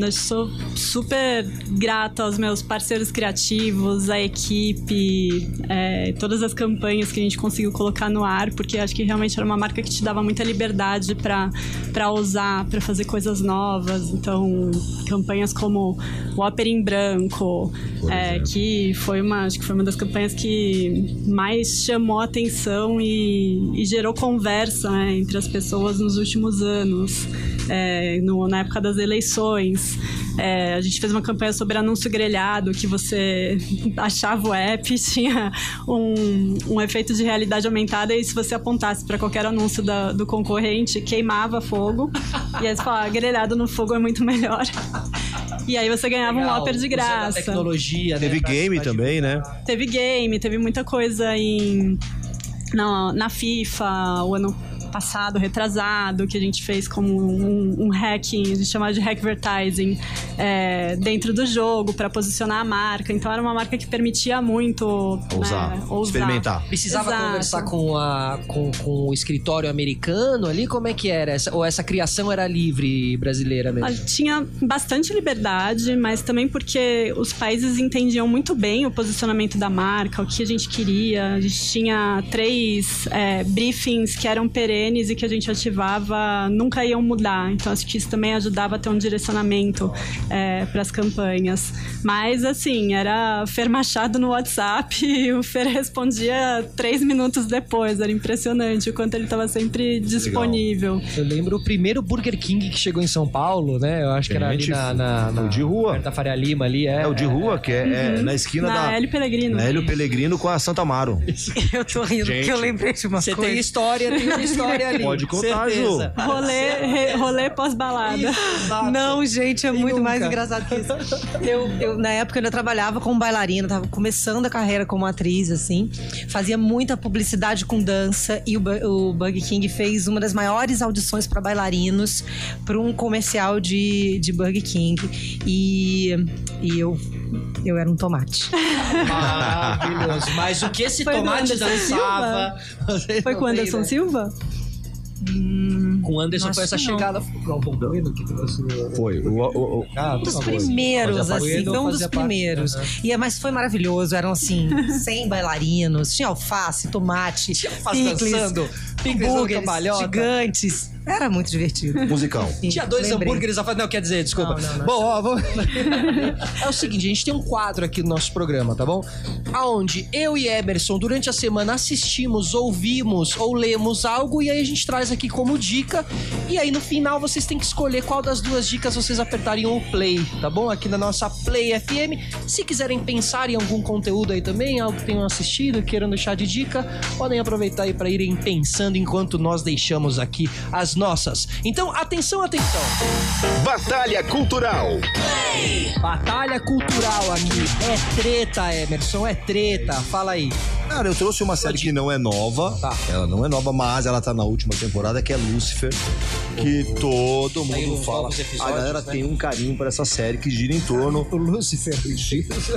eu sou super grata aos meus parceiros criativos, à equipe, é, todas as campanhas que a gente conseguiu colocar no ar, porque acho que realmente era uma marca que te dava muita liberdade para usar, para fazer coisas novas. Então, campanhas como o Ópera em Branco, é, que foi uma, acho que foi uma das campanhas que mais chamou a atenção e, e gerou conversa né, entre as pessoas nos últimos anos, é, no- na época das eleições. É, a gente fez uma campanha sobre anúncio grelhado, que você achava o app, tinha um, um efeito de realidade aumentada, e se você apontasse para qualquer anúncio da- do concorrente, queimava fogo. e aí você falava, grelhado no fogo é muito melhor. E aí você ganhava um Legal, Whopper de graça. tecnologia, né, Teve pra- game pra também, né? Teve game, teve muita coisa em na, na FIFA o ano passado, retrasado, que a gente fez como um, um hacking, a gente chamava de hackvertising, é, dentro do jogo para posicionar a marca. Então era uma marca que permitia muito Ousar, né, ousar. experimentar. Precisava Exato. conversar com, a, com, com o escritório americano ali? Como é que era? Essa, ou essa criação era livre brasileira mesmo? Olha, Tinha bastante liberdade, mas também porque os países entendiam muito bem o posicionamento da marca, o que a gente queria. A gente tinha três é, briefings que eram perenes e que a gente ativava, nunca iam mudar. Então acho que isso também ajudava a ter um direcionamento para as campanhas. Mas assim, era Fer Machado no WhatsApp e o Fer respondia três minutos depois. Era impressionante o quanto ele estava sempre disponível. Eu lembro o primeiro Burger King que chegou em São Paulo, né? Eu acho que era ali Gente, na, na, na o de rua. perto da Faria Lima ali, é. É o de rua, que é, é na esquina Na da. Hélio Pellegrino. na Hélio Pellegrino com a Santa Amaro. Eu tô rindo Gente. porque eu lembrei de uma Você coisa. tem história, tem uma história ali. Pode contar, certeza. Rolê, re- rolê pós-balada. Não, gente, é E muito nunca? mais engraçado que isso. Eu, eu, na época, eu ainda trabalhava como bailarina, tava começando a carreira como atriz, assim. Fazia muita publicidade com dança e o, o Bug King fez uma das maiores audições para bailarinos para um comercial de, de Burger King. E, e eu, eu era um tomate. Maravilhoso. Mas o que esse Foi tomate dançava? Foi com Anderson ideia. Silva? Com o Anderson foi essa não. chegada. Foi um bombeiro que trouxe. Foi. O, o, o- Ah, Um dos primeiros, assim, foi um dos parte. primeiros. E, é- mas foi maravilhoso, eram assim, 100 bailarinos, tinha alface, tomate, Faz picles, dançando, picles gigantes. Era muito divertido. musical. Sim, Tinha dois lembrei. hambúrgueres a fazer. Não, quer dizer, desculpa. Não, não, não. Bom, ó, vamos... É o seguinte, a gente tem um quadro aqui no nosso programa, tá bom? Aonde eu e Emerson, durante a semana, assistimos, ouvimos ou lemos algo e aí a gente traz aqui como dica. E aí no final vocês têm que escolher qual das duas dicas vocês apertariam o play, tá bom? Aqui na nossa Play FM. Se quiserem pensar em algum conteúdo aí também, algo que tenham assistido, queiram deixar de dica, podem aproveitar aí para irem pensando enquanto nós deixamos aqui as nossas. Então, atenção, atenção. Batalha Cultural. Batalha cultural aqui. É treta, Emerson, é treta. Fala aí. Cara, eu trouxe uma série que não é nova. Tá. Ela não é nova, mas ela tá na última temporada, que é Lucifer. Que todo Saiu mundo fala. A galera né? tem um carinho por essa série que gira em torno O Lucifer.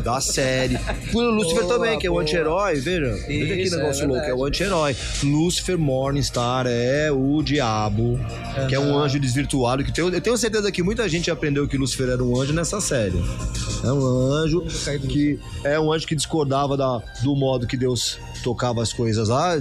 da série. O Lucifer Boa, também, que é o anti-herói, veja. veja que negócio é louco, é o anti-herói. Lucifer Morningstar é o diabo, que é um anjo desvirtuado. Que tem, eu tenho certeza que muita gente aprendeu que Lucifer era um anjo nessa série. É um anjo que é um anjo que discordava da, do modo que Deus tocava as coisas lá.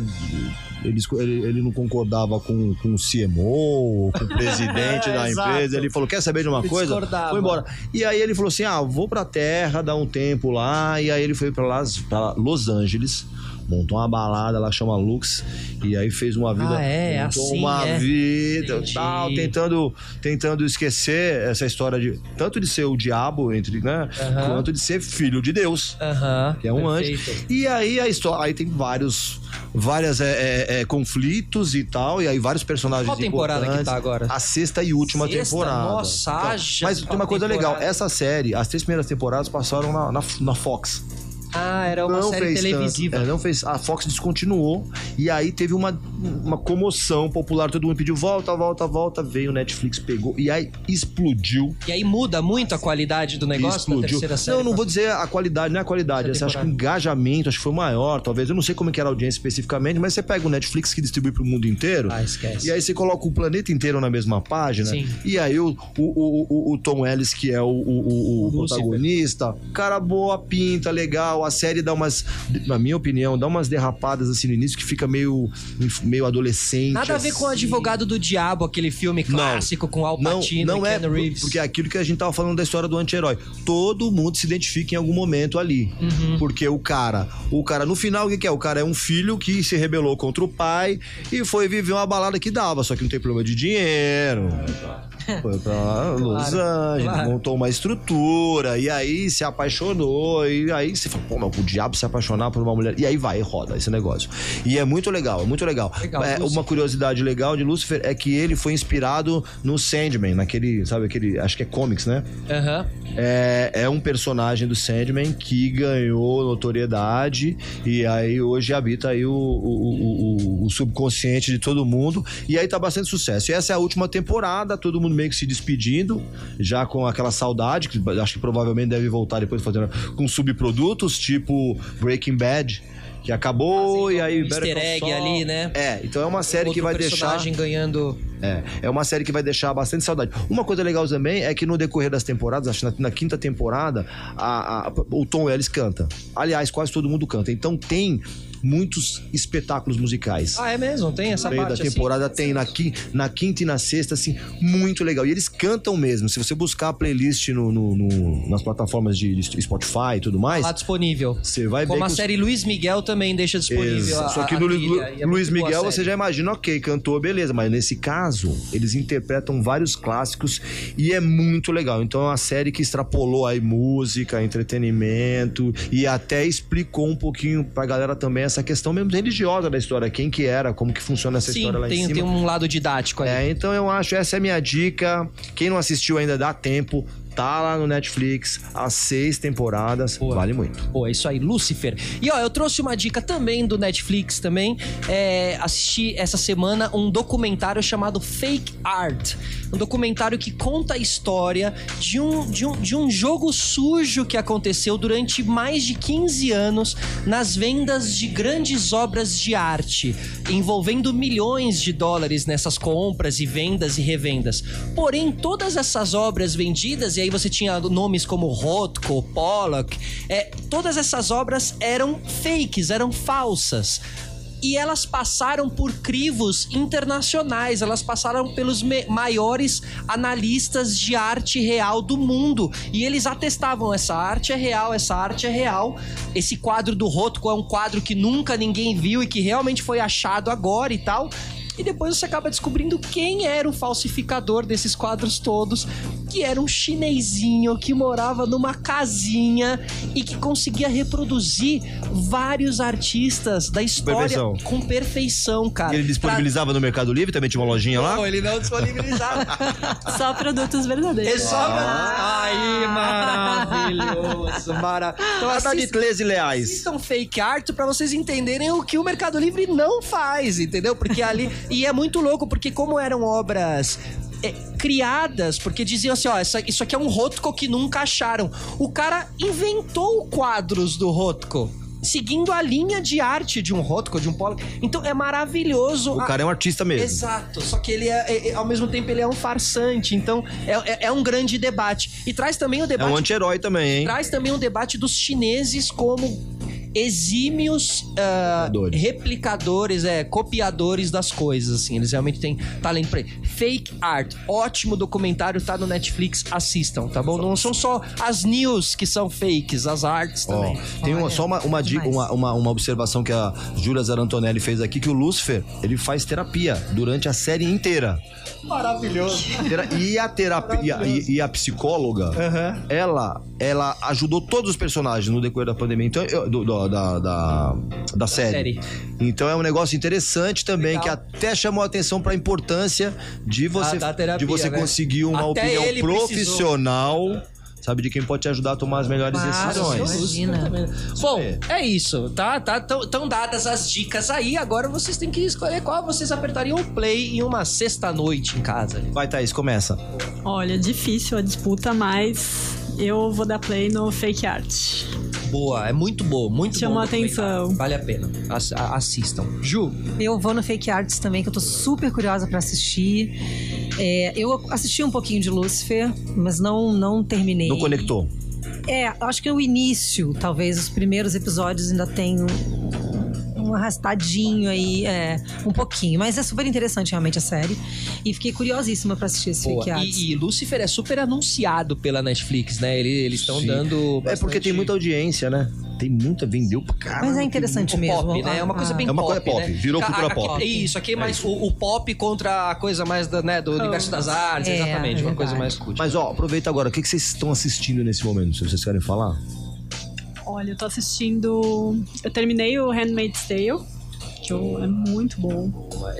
Ele, ele- não concordava com, com o CMO, com o presidente da Exato. empresa. Ele falou: quer saber de uma Ele coisa? discordava. Foi embora. E aí ele falou assim: ah, vou pra terra, dar um tempo lá. E aí ele foi pra, Las, pra Los Angeles, montou uma balada lá, chama Lux. E aí fez uma vida. Ah, é, montou assim, uma é. vida Entendi. tal, tentando, tentando esquecer essa história de. Tanto de ser o diabo, entre, né? Aham. Quanto de ser filho de Deus. Aham. Que é um perfeito. anjo. E aí a história. Aí tem vários. Várias é, é, é, conflitos e tal. E aí vários personagens. Qual temporada que tá agora? A sexta e última Sexta? temporada. Nossa, Então, Mas tem uma coisa temporada. legal. Essa série, as três primeiras temporadas passaram na, na, na Fox. Ah, era uma não série televisiva. É, não fez. A Fox descontinuou e aí teve uma, uma comoção popular. Todo mundo pediu volta, volta, volta. Veio o Netflix, pegou e aí explodiu. E aí muda muito a qualidade do negócio explodiu. terceira série. Não, não vou dizer a qualidade, não é a qualidade. Essa, acho que o engajamento acho que foi maior, talvez. Eu não sei como é que era a audiência especificamente, mas você pega o Netflix que distribui pro mundo inteiro. Ah, esquece. E aí você coloca o planeta inteiro na mesma página. Sim. E aí o, o, o, o- Tom Ellis, que é o, o- o- protagonista, cara boa, pinta, legal. A série dá umas, na minha opinião, dá umas derrapadas assim no início que fica meio, meio adolescente. Nada a ver com o assim. Advogado do Diabo, aquele filme clássico com Al Não, Pacino não e é, Keanu Reeves. porque é aquilo que a gente tava falando da história do anti-herói. Todo mundo se identifica em algum momento ali. Uhum. Porque o cara, o cara, no final, o que, que é? O cara é um filho que se rebelou contra o pai e foi viver uma balada que dava, só que não tem problema de dinheiro. Foi pra Los Claro, Angeles, claro. montou uma estrutura, e aí se apaixonou, e aí você fala, pô, mas o diabo se apaixonar por uma mulher. E aí vai, roda esse negócio. E é muito legal, é muito legal. Legal, É, uma curiosidade legal de Lucifer é que ele foi inspirado no Sandman, naquele, sabe, aquele, acho que é comics, né? Aham. É, é um personagem do Sandman que ganhou notoriedade e aí hoje habita aí o, o, o- o subconsciente de todo mundo e aí tá bastante sucesso. E essa é a última temporada, todo mundo meio que se despedindo, já com aquela saudade, que acho que provavelmente deve voltar depois fazendo com subprodutos, tipo Breaking Bad, que acabou e aí... um easter egg ali, né? É, então é uma série que Outro vai deixar... ganhando... É, é uma série que vai deixar bastante saudade. Uma coisa legal também é que no decorrer das temporadas, acho que na, na quinta temporada, a- a- o Tom Ellis canta. Aliás, quase todo mundo canta. Então tem muitos espetáculos musicais. Ah, é mesmo? Tem essa No meio parte da temporada tem na, qui- na quinta e na sexta, assim, muito legal. E eles cantam mesmo. Se você buscar a playlist no, no- no- nas plataformas de Spotify e tudo mais, assim? Lá disponível. você vai Como ver a que os- série Luiz Miguel também deixa disponível. A- Só que a no Lu- é Luiz a Miguel você série. já imagina, ok, cantou, beleza, mas nesse caso, eles interpretam vários clássicos e é muito legal. Então é uma série que extrapolou aí música, entretenimento e até explicou um pouquinho pra galera também essa questão mesmo religiosa da história, quem que era, como que funciona essa Sim, história lá em tem, cima. tem um lado didático aí. É, então eu acho, essa é a minha dica. Quem não assistiu ainda dá tempo, tá lá no Netflix, as seis temporadas, Boa. vale muito. Pô, é isso aí, Lucifer. E ó, eu trouxe uma dica também do Netflix também. É, assisti essa semana um documentário chamado Fake Art. Um documentário que conta a história de um, de um, de um jogo sujo que aconteceu durante mais de 15 anos nas vendas de grandes obras de arte, envolvendo milhões de dólares nessas compras e vendas e revendas. Porém, todas essas obras vendidas, e aí você tinha nomes como Rothko, Pollock, é, todas essas obras eram fakes, eram falsas. E elas passaram por crivos internacionais, elas passaram pelos maiores analistas de arte real do mundo. E eles atestavam: essa arte é real, essa arte é real. Esse quadro do Rothko é um quadro que nunca ninguém viu e que realmente foi achado agora e tal. E depois você acaba descobrindo quem era o falsificador desses quadros todos, que era um chinesinho que morava numa casinha e que conseguia reproduzir vários artistas da história Perfeição. com perfeição, cara. E ele disponibilizava no Mercado Livre, também tinha uma lojinha lá? Não, ele não disponibilizava. Só produtos verdadeiros. É só. Aí, maravilhoso, maravilhoso. Então, de assista- 13 reais. Assistam fake art pra vocês entenderem o que o Mercado Livre não faz, entendeu? Porque ali. e é muito louco, porque como eram obras. É, criadas, porque diziam assim, ó, essa- isso aqui é um Rothko que nunca acharam. O cara inventou quadros do Rothko, seguindo a linha de arte de um Rothko, de um Pollock. Então é maravilhoso. O a- cara é um artista mesmo. Exato, só que ele é, é- é- ao mesmo tempo ele é um farsante, então é, é- é um grande debate. E traz também o É debate um anti-herói também, hein? traz também um debate dos chineses como exímios Copiadores. replicadores, é, copiadores das coisas, assim. Eles realmente têm talento pra isso. Fake Art, ótimo documentário, tá no Netflix, assistam, tá bom? Não são só as news que são fakes, as artes Ó, também. tem uma, só uma, uma, uma, uma, uma observação que a Júlia Zarantonelli fez aqui, que o Lúcifer, ele faz terapia durante a série inteira. Maravilhoso. E a terapia e, e a psicóloga, ela, ela ajudou todos os personagens no decorrer da pandemia, então, eu- do- do- da, da, da série. série. Então é um negócio interessante também, Legal. que até chamou a atenção para a importância de você, Ah, da terapia, de você né? conseguir uma Até opinião ele precisou. Sabe de quem pode te ajudar a tomar as melhores Claro, decisões. imagina. Bom, aí. é isso, tá? tá tão, tão dadas as dicas aí, agora vocês têm que escolher qual vocês apertariam o play em uma sexta-noite em casa. Vai, Thaís, começa. Olha, difícil a disputa, mas eu vou dar play no Fake Art. Boa, é muito boa, muito Chamou bom a atenção. Vale a pena. A- assistam. Ju, Eu vou no Fake Arts também, que eu tô super curiosa pra assistir. É, eu assisti um pouquinho de Lucifer, mas não, não terminei. Não conectou. É, acho que o início, talvez, os primeiros episódios ainda tem um, arrastadinho aí, é, um pouquinho. Mas é super interessante realmente a série. E fiquei curiosíssima pra assistir esse boa. Fake. E, e Lucifer é super anunciado pela Netflix, né? Ele- Eles estão dando. É porque bastante- tem muita audiência, né? Tem muita, vendeu pra caralho. Mas é interessante mesmo. pop, né? É uma coisa Ah, bem É uma pop, coisa pop, né? virou cultura a- pop. É isso, aqui é mais o, o pop contra a coisa mais da, né, do universo das artes, É, exatamente. é uma coisa mais cult. Mas ó, aproveita agora, o que que vocês estão assistindo nesse momento? Se vocês querem falar? Olha, eu tô assistindo. Eu terminei o Handmaid's Tale, que eu- é muito bom.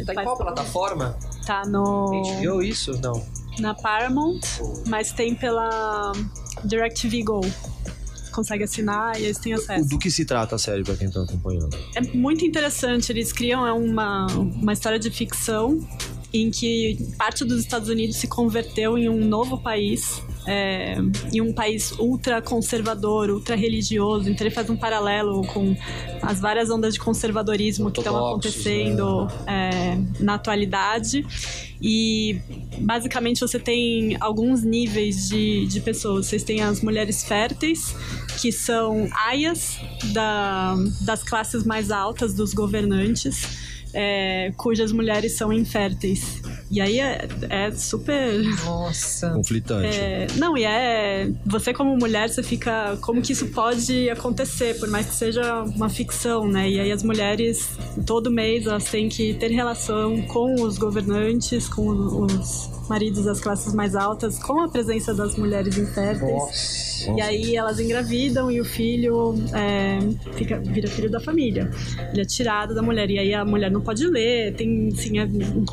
Tá em qual plataforma? Tá no. HBO isso? Não. na Paramount, mas tem pela DirecTV Go. Consegue assinar e eles têm acesso. Do que se trata a série, pra quem tá acompanhando? É muito interessante. Eles criam é uma, uma história de ficção em que parte dos Estados Unidos se converteu em um novo país, é, em um país ultra conservador, ultra religioso. Então ele faz um paralelo com as várias ondas de conservadorismo que estão acontecendo é, na atualidade. E basicamente você tem alguns níveis de, de pessoas. Vocês têm as mulheres férteis, que são aias da, das classes mais altas dos governantes, é, cujas mulheres são inférteis. E aí é, é super. Nossa. Conflitante. é, não, e é. Você, como mulher, você fica. Como que isso pode acontecer, por mais que seja uma ficção, né? E aí as mulheres, todo mês, elas têm que ter relação com os governantes, com os maridos das classes mais altas, com a presença das mulheres inférteis. E aí elas engravidam e o filho é, fica, vira filho da família. Ele é tirado da mulher. E aí a mulher não pode ler, tem assim, é um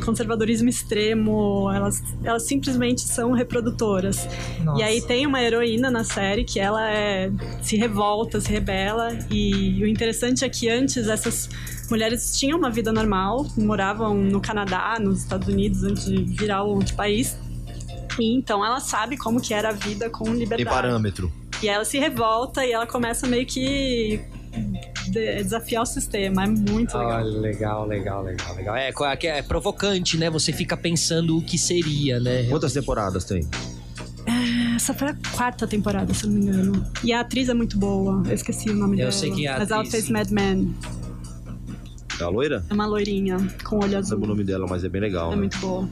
conservadorismo extremo, elas, elas simplesmente são reprodutoras. Nossa. E aí tem uma heroína na série que ela é, se revolta, se rebela. E o interessante é que antes essas mulheres tinham uma vida normal, moravam no Canadá, nos Estados Unidos, antes de virar outro país. E então ela sabe como que era a vida com liberdade. parâmetro. E ela se revolta e ela começa meio que de- desafiar o sistema. É muito legal. Olha, legal, legal, legal, legal. É, é, é provocante, né? Você fica pensando o que seria, né? Quantas temporadas tem? Essa foi a quarta temporada, se eu não me engano. E a atriz é muito boa. Eu esqueci o nome Eu dela. sei quem é a Mas ela atriz. fez Mad Men. É a loira? É uma loirinha com olho Não azul. lembro o nome dela, mas é bem legal. É né? muito boa.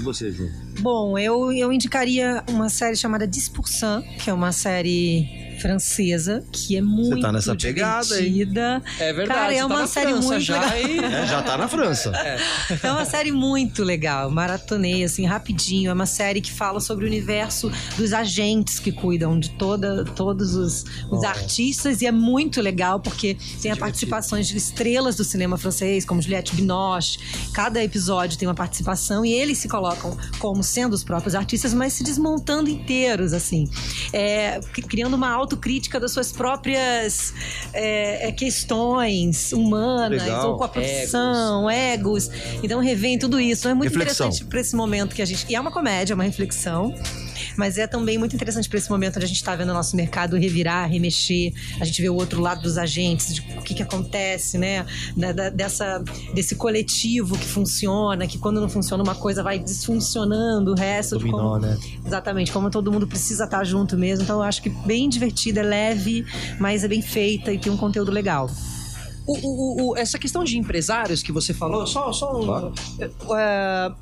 E você, Ju? Bom, eu, eu indicaria uma série chamada 10%, que é uma série francesa, que é muito tá nessa pegada, divertida. É verdade. Cara, é você tá uma na série França muito já legal. É, já tá na França. É uma série muito legal, maratonei assim rapidinho. É uma série que fala sobre o universo dos agentes que cuidam de toda, todos os, os artistas e é muito legal porque tem a participações de estrelas do cinema francês, como Juliette Binoche. Cada episódio tem uma participação e eles se colocam como sendo os próprios artistas, mas se desmontando inteiros assim, É, cri- criando uma autocrítica das suas próprias é, é, questões humanas Legal. ou com a profissão, egos. Então revém tudo isso. É muito Reflexão. interessante para esse momento que a gente. E é uma comédia, é uma reflexão. Mas é também muito interessante para esse momento onde a gente está vendo o nosso mercado revirar, remexer. A gente vê o outro lado dos agentes, de o que, que acontece, né? Da- da- dessa, desse coletivo que funciona, que quando não funciona uma coisa vai desfuncionando o resto. Dominó, como- né? Exatamente, como todo mundo precisa estar junto mesmo. Então eu acho que bem divertida, é leve, mas é bem feita e tem um conteúdo legal. O- o- o- essa questão de empresários que você falou, só, só um. Claro. é,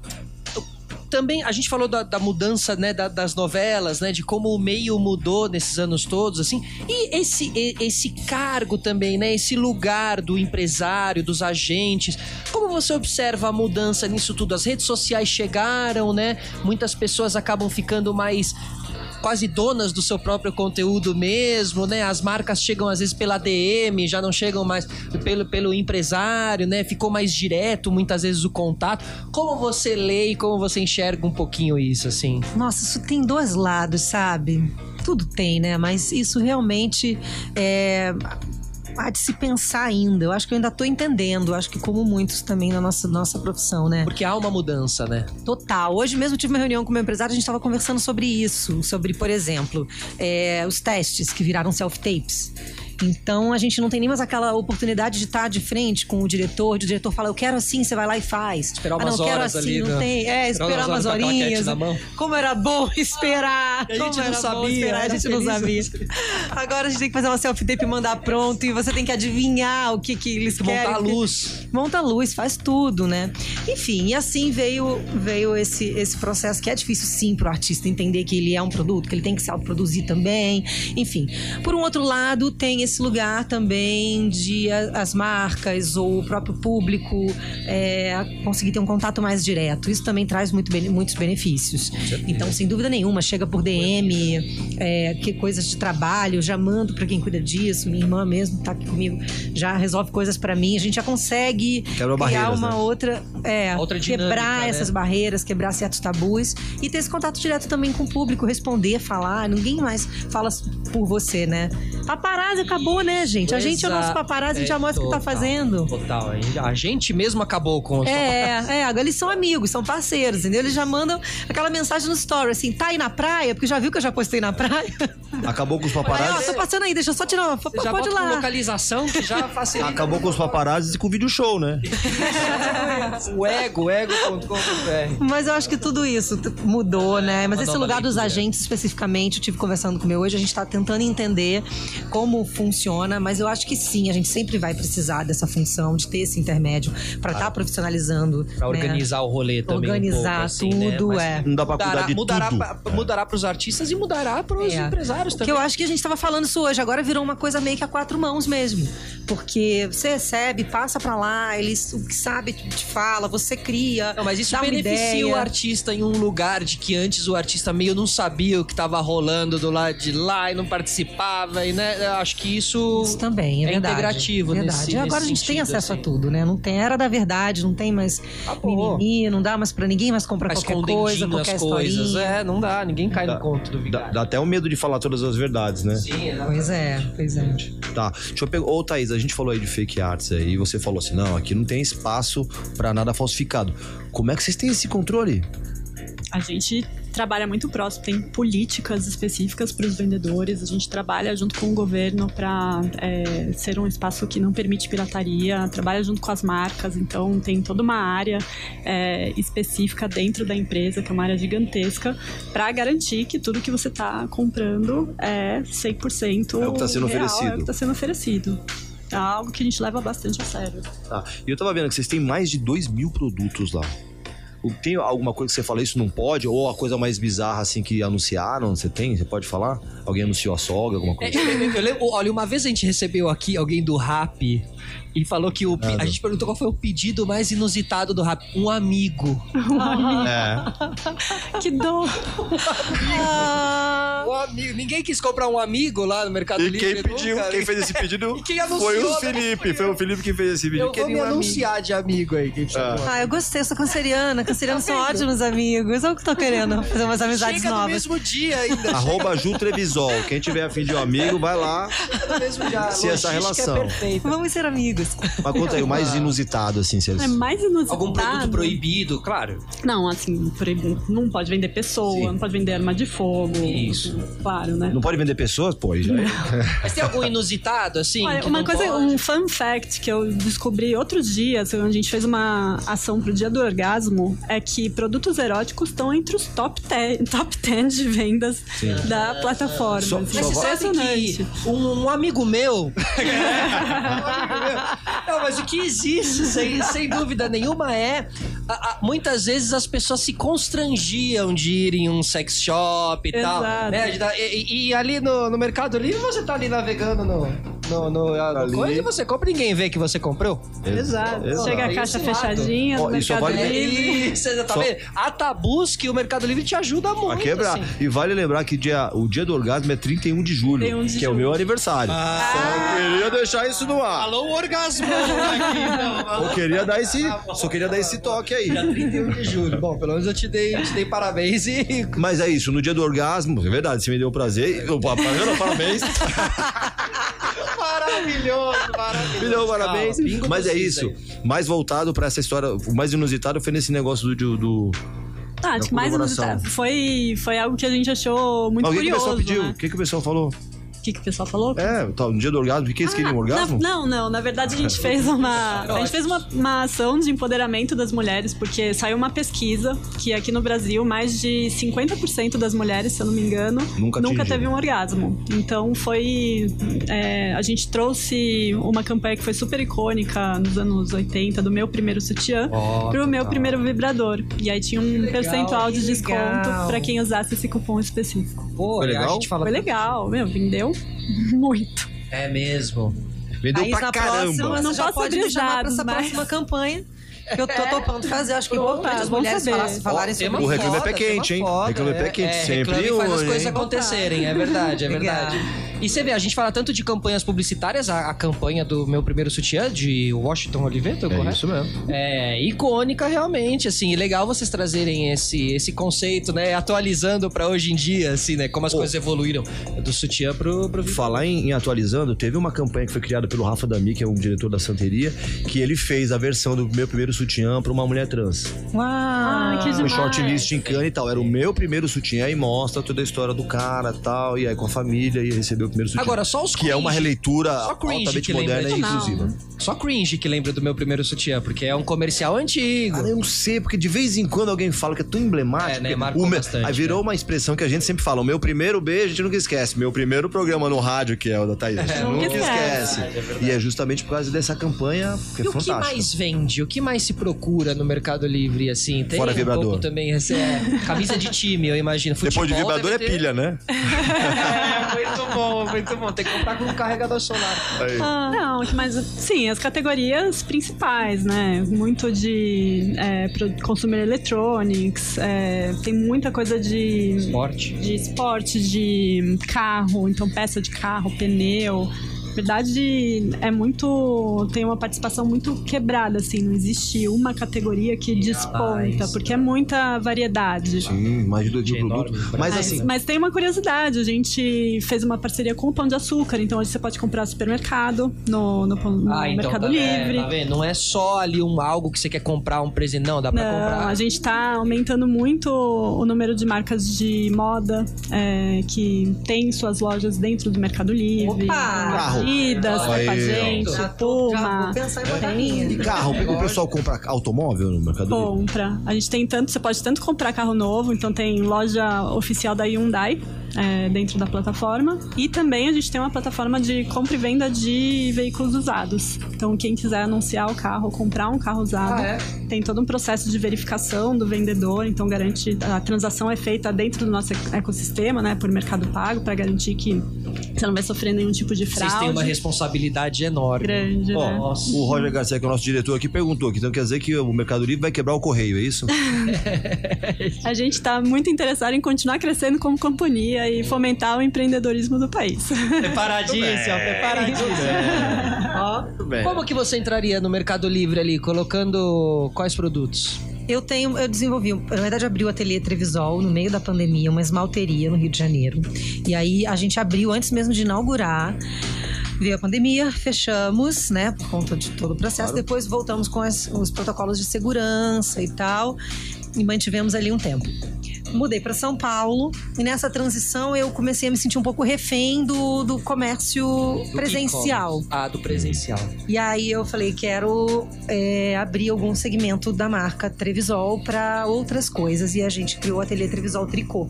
também a gente falou da, da mudança né, da- das novelas, né, de como o meio mudou nesses anos todos, assim. E esse, esse cargo também, né, esse lugar do empresário, dos agentes. Como você observa a mudança nisso tudo? As redes sociais chegaram, né? Muitas pessoas acabam ficando mais quase donas do seu próprio conteúdo mesmo, né? As marcas chegam às vezes pela DM, já não chegam mais pelo, pelo empresário, né? Ficou mais direto muitas vezes o contato. Como você lê e como você enxerga um pouquinho isso, assim? Nossa, isso tem dois lados, sabe? Tudo tem, né? Mas isso realmente é. Há de se pensar ainda. Eu acho que eu ainda tô entendendo. Eu acho que como muitos também na nossa, nossa profissão, né? Porque há uma mudança, né? Total. Hoje mesmo tive uma reunião com o meu empresário, a gente estava conversando sobre isso. Sobre, por exemplo, é, os testes que viraram self-tapes. Então a gente não tem nem mais aquela oportunidade de estar de frente com o diretor, de o diretor fala, eu quero assim, você vai lá e faz. Esperar ah, umas não, quero horas assim, ali, não né? tem. É, Esperar umas horinhas. Como era bom esperar. E a gente não sabia, esperar, a gente não sabia. Agora a gente tem que fazer uma self-tape e mandar pronto. E você tem que adivinhar o que, que eles Montar querem. a luz. Monta a luz, faz tudo, né? Enfim, e assim veio, veio esse, esse processo que é difícil sim pro artista entender que ele é um produto, que ele tem que se autoproduzir também. Enfim. Por um outro lado, tem esse lugar também de as marcas ou o próprio público é, conseguir ter um contato mais direto. Isso também traz muito muitos benefícios. Então, sem dúvida nenhuma, chega por DM, é, que coisas de trabalho, já mando para quem cuida disso. Minha irmã mesmo tá aqui comigo, já resolve coisas para mim. A gente já consegue criar uma né? outra, é, Outra dinâmica, quebrar né? essas barreiras, quebrar certos tabus e ter esse contato direto também com o público, responder, falar. Ninguém mais fala por você, né? Paparazzi acabou, né, gente? A gente é o nosso paparazzi, a gente já mostra o que tá fazendo. Total. A gente mesmo acabou com os É, é, agora eles são amigos, são parceiros, entendeu? Eles já mandam aquela mensagem no story, assim, tá aí na praia? Porque já viu que eu já postei na praia? Acabou com os Olha, ó, paparazzi? tô passando aí, deixa eu só tirar uma foto. Já Pode ir lá. localização que já facilita. Acabou com os paparazzi e com o vídeo show, né? o ego, ego.com.br. Mas eu acho que tudo isso mudou, né? Mas esse lugar dos agentes, especificamente, eu tive conversando com o meu hoje, a gente tá tentando entender como funciona, mas eu acho que sim, a gente sempre vai precisar dessa função, de ter esse intermédio, pra estar profissionalizando. Pra né? organizar o rolê também. Organizar um pouco, assim, né? tudo, Mas é. Não dá pra cuidar Mudará, de mudará, tudo. pra- mudará pros artistas e mudará pros É. empresários Que também. eu acho que a gente tava falando isso hoje, agora virou uma coisa meio que a quatro mãos mesmo. Porque você recebe, passa pra lá, eles o que sabe te fala, você cria. Não, mas isso dá uma beneficia ideia. o artista em um lugar de que antes o artista meio não sabia o que tava rolando do lado de lá e não participava. E, né, eu acho que isso. Isso também, é, é verdade. integrativo verdade. nesse- E agora nesse a gente tem sentido, acesso assim. a tudo, né? Não tem era da verdade, não tem mais Acabou. mimimi, não dá mais pra ninguém mais comprar Tá qualquer coisa, qualquer as coisas. historinha. É, não dá, ninguém cai Dá- no conto do Dá, vigário. dá até o medo de falar todas as verdades, né? Sim, exatamente. Pois é, pois é. Tá. Deixa eu pegar. Ô, Thaís, a gente falou aí de fake arts aí. E você falou assim: não, aqui não tem espaço pra nada falsificado. Como é que vocês têm esse controle? A gente trabalha muito próximo, tem políticas específicas para os vendedores. A gente trabalha junto com o governo para ser um espaço que não permite pirataria. Trabalha junto com as marcas, então tem toda uma área é, específica dentro da empresa, que é uma área gigantesca, para garantir que tudo que você está comprando é 100% É o que tá sendo real, oferecido. É o que está sendo oferecido. É algo que a gente leva bastante a sério. Tá. E eu tava vendo que vocês têm mais de 2 mil produtos lá. Tem alguma coisa que você fala, isso não pode? Ou a coisa mais bizarra, assim, que anunciaram? Você tem? Você pode falar? Alguém anunciou a sogra, alguma É, coisa? eu, eu- eu lembro, olha, uma vez a gente recebeu aqui alguém do rap e falou que o. Ah, a gente perguntou qual foi o pedido mais inusitado do rap. Um amigo. É. Que dor! Um amigo. Ninguém quis comprar um amigo lá no Mercado E Livre. quem pediu, nunca. quem fez esse pedido E quem anunciou, foi o né? Felipe. Foi o Felipe que fez esse pedido. Eu vou Queria me um amigo. anunciar de amigo aí. Quem um Ah, eu gostei, eu sou canceriana. Cancerianos são ótimos amigos. É o que eu tô querendo, fazer umas amizades Chega no novas. mesmo dia ainda. Arroba Ju Trevisol. Quem tiver afim de um amigo, vai lá. No mesmo dia. Se essa Logística relação. É. Vamos ser amigos. Mas conta aí, o mais inusitado, assim, se eles... É mais inusitado. Algum produto proibido, claro. Não, assim, proibido. não pode vender pessoa, Sim. não pode vender arma de fogo. Isso. Claro, né? Não pode vender pessoas? Já é. Mas tem algum inusitado, assim? Olha, que uma coisa, pode? um fun fact que eu descobri outros dias, quando a gente fez uma ação pro Dia do Orgasmo, é que produtos eróticos estão entre os top 10, top 10 de vendas da plataforma. Só- assim, é Mas você sabe impressionante. que um, um amigo meu. Não, mas o que existe, sem, sem dúvida nenhuma, é. a- a- muitas vezes as pessoas se constrangiam de ir em um sex shop e tal. Exato. né? De dar- E, e- e ali no, no Mercado Livre você tá ali navegando no. No, no, no Ali. coisa e você compra e ninguém vê que você comprou. Exato. Exato. Chega a caixa lado. fechadinha Ó, no Mercado vale- Livre. Isso, você tá Só- vendo? A tabus que o Mercado Livre te ajuda muito. A quebrar. assim. E vale lembrar que dia, o dia do orgasmo é 31 de julho, 31 de que é o julho. meu aniversário. Só queria deixar isso no ar. Alô, o orgasmo aqui, não. Eu queria dar esse, só queria dar esse toque aí. Dia 31 de julho. Bom, pelo menos eu te dei, te dei parabéns e. Mas é isso, no dia do orgasmo, é verdade, você me deu prazer. Eu, parabéns, parabéns. Maravilhoso, maravilhoso. Deu parabéns. Ah, Mas é isso. aí. Mais voltado pra essa história, o mais inusitado foi nesse negócio do. do... Ah, acho que mais comemoração. inusitado. Foi, foi algo que a gente achou muito Ah, o que, o curioso. pessoal pediu? né? O que, que o pessoal falou? O que, que o pessoal falou? É, tá, no dia do orgasmo, o que, que eles queriam? Um Ah, orgasmo? na- não, não. Na verdade, a gente fez uma. A gente fez uma, uma ação de empoderamento das mulheres, porque saiu uma pesquisa que aqui no Brasil, mais de 50% das mulheres, se eu não me engano, Nunca atingiram. teve um orgasmo. Então foi. é, a gente trouxe uma campanha que foi super icônica nos anos 80, do meu primeiro sutiã, Ó, pro meu total. primeiro vibrador. E aí tinha um legal, percentual de desconto pra quem usasse esse cupom específico. Pô, Foi legal? A gente fala Foi legal, meu, vendeu muito. É mesmo. Vendeu Aí pra na caramba. próxima, você Não já posso pode me abrir chamar pra essa mas- próxima campanha. Que eu tô topando fazer. Acho que é importante as mulheres saber. falarem, falarem sobre O Reclame é Quente, hein? foda, Reclame é Pé é, Quente, é, sempre Reclame faz as coisas hein? acontecerem, é verdade, é verdade. E você vê, a gente fala tanto de campanhas publicitárias, a, a campanha do meu primeiro sutiã, de Washington Oliveto, É correto? isso mesmo. É, icônica realmente, assim, e legal vocês trazerem esse, esse conceito, né, atualizando pra hoje em dia, assim, né, como as Pô. coisas evoluíram do sutiã pro, pro Falar em, em atualizando, teve uma campanha que foi criada pelo Rafa Dami, que é um diretor da Santeria, que ele fez a versão do meu primeiro sutiã pra uma mulher trans. Uau! Ah, que Foi demais. shortlist em Cannes e tal. Era o meu primeiro sutiã e mostra toda a história do cara e tal. E aí com a família e recebeu o primeiro sutiã. Agora, só os Que é uma cringe. releitura Só cringe altamente que lembra moderna e inclusiva. Só cringe que lembra do meu primeiro sutiã, porque é um comercial antigo. Cara, eu não sei, porque de vez em quando alguém fala que é tão emblemático. É, né? Marcou o bastante, Aí virou né? uma expressão que a gente sempre fala. O meu primeiro beijo, a gente nunca esquece. Meu primeiro programa no rádio, que é o da Thaís. a gente É, nunca nunca esquece. esquece. É verdade. e é justamente por causa dessa campanha que é E o que fantástica. mais vende? O que mais se procura no Mercado Livre, assim? Tem Fora um vibrador. pouco também, esse é, camisa de time, eu imagino. Depois de Futebol vibrador é pilha, né? É, muito bom, muito bom. Tem que comprar com um carregador solar. Aí. Ah, não, mas sim, as categorias principais, né? Muito de é, consumer electronics, é, tem muita coisa de, Esporte. de esporte, de carro, então peça de carro, pneu. Na verdade, é muito. tem uma participação muito quebrada, assim, não existe uma categoria que desponta, porque é muita variedade. Sim, mais de produtos. Brasil. Mas Mas, assim, mas tem uma curiosidade, a gente fez uma parceria com o Pão de Açúcar, então hoje você pode comprar no supermercado, no, no, Pão- no Mercado tá, é, Livre. tá vendo? Não é só ali um algo que você quer comprar, um presente, não, dá pra Não, comprar. a gente tá aumentando muito o número de marcas de moda é, que tem suas lojas dentro do Mercado Livre. Opa! Carro. Adidas, Aí, Pepa ó. Gente, Já, tô, e carro, o pessoal compra automóvel no Mercado? Compra. A gente tem tanto, você pode tanto comprar carro novo, então tem loja oficial da Hyundai é, dentro da plataforma. E também a gente tem uma plataforma de compra e venda de veículos usados. Então quem quiser anunciar o carro, ou comprar um carro usado, Ah, é? tem todo um processo de verificação do vendedor, então garante a transação é feita dentro do nosso ecossistema, né, por Mercado Pago, para garantir que você não vai sofrer nenhum tipo de fraude. Vocês têm uma responsabilidade enorme. grande, né? Nossa. o Roger Garcia, que é o nosso diretor aqui, perguntou aqui. Então quer dizer que o Mercado Livre vai quebrar o correio, é isso? A gente está muito interessado em continuar crescendo como companhia e fomentar o empreendedorismo do país. Preparadíssimo, preparadíssimo. Ó. Como que você entraria no Mercado Livre ali, colocando quais produtos? Eu tenho, eu desenvolvi, na verdade abri o ateliê Trevisol no meio da pandemia, uma esmalteria no Rio de Janeiro. E aí a gente abriu antes mesmo de inaugurar. Veio a pandemia, fechamos, né, por conta de todo o processo. Depois voltamos com as- os protocolos de segurança e tal, e mantivemos ali um tempo. Mudei para São Paulo e nessa transição eu comecei a me sentir um pouco refém do, do comércio Do presencial. Ah, do presencial. E aí eu falei, quero é, abrir algum segmento da marca Trevisol para outras coisas. E a gente criou o Ateliê Trevisol Tricô.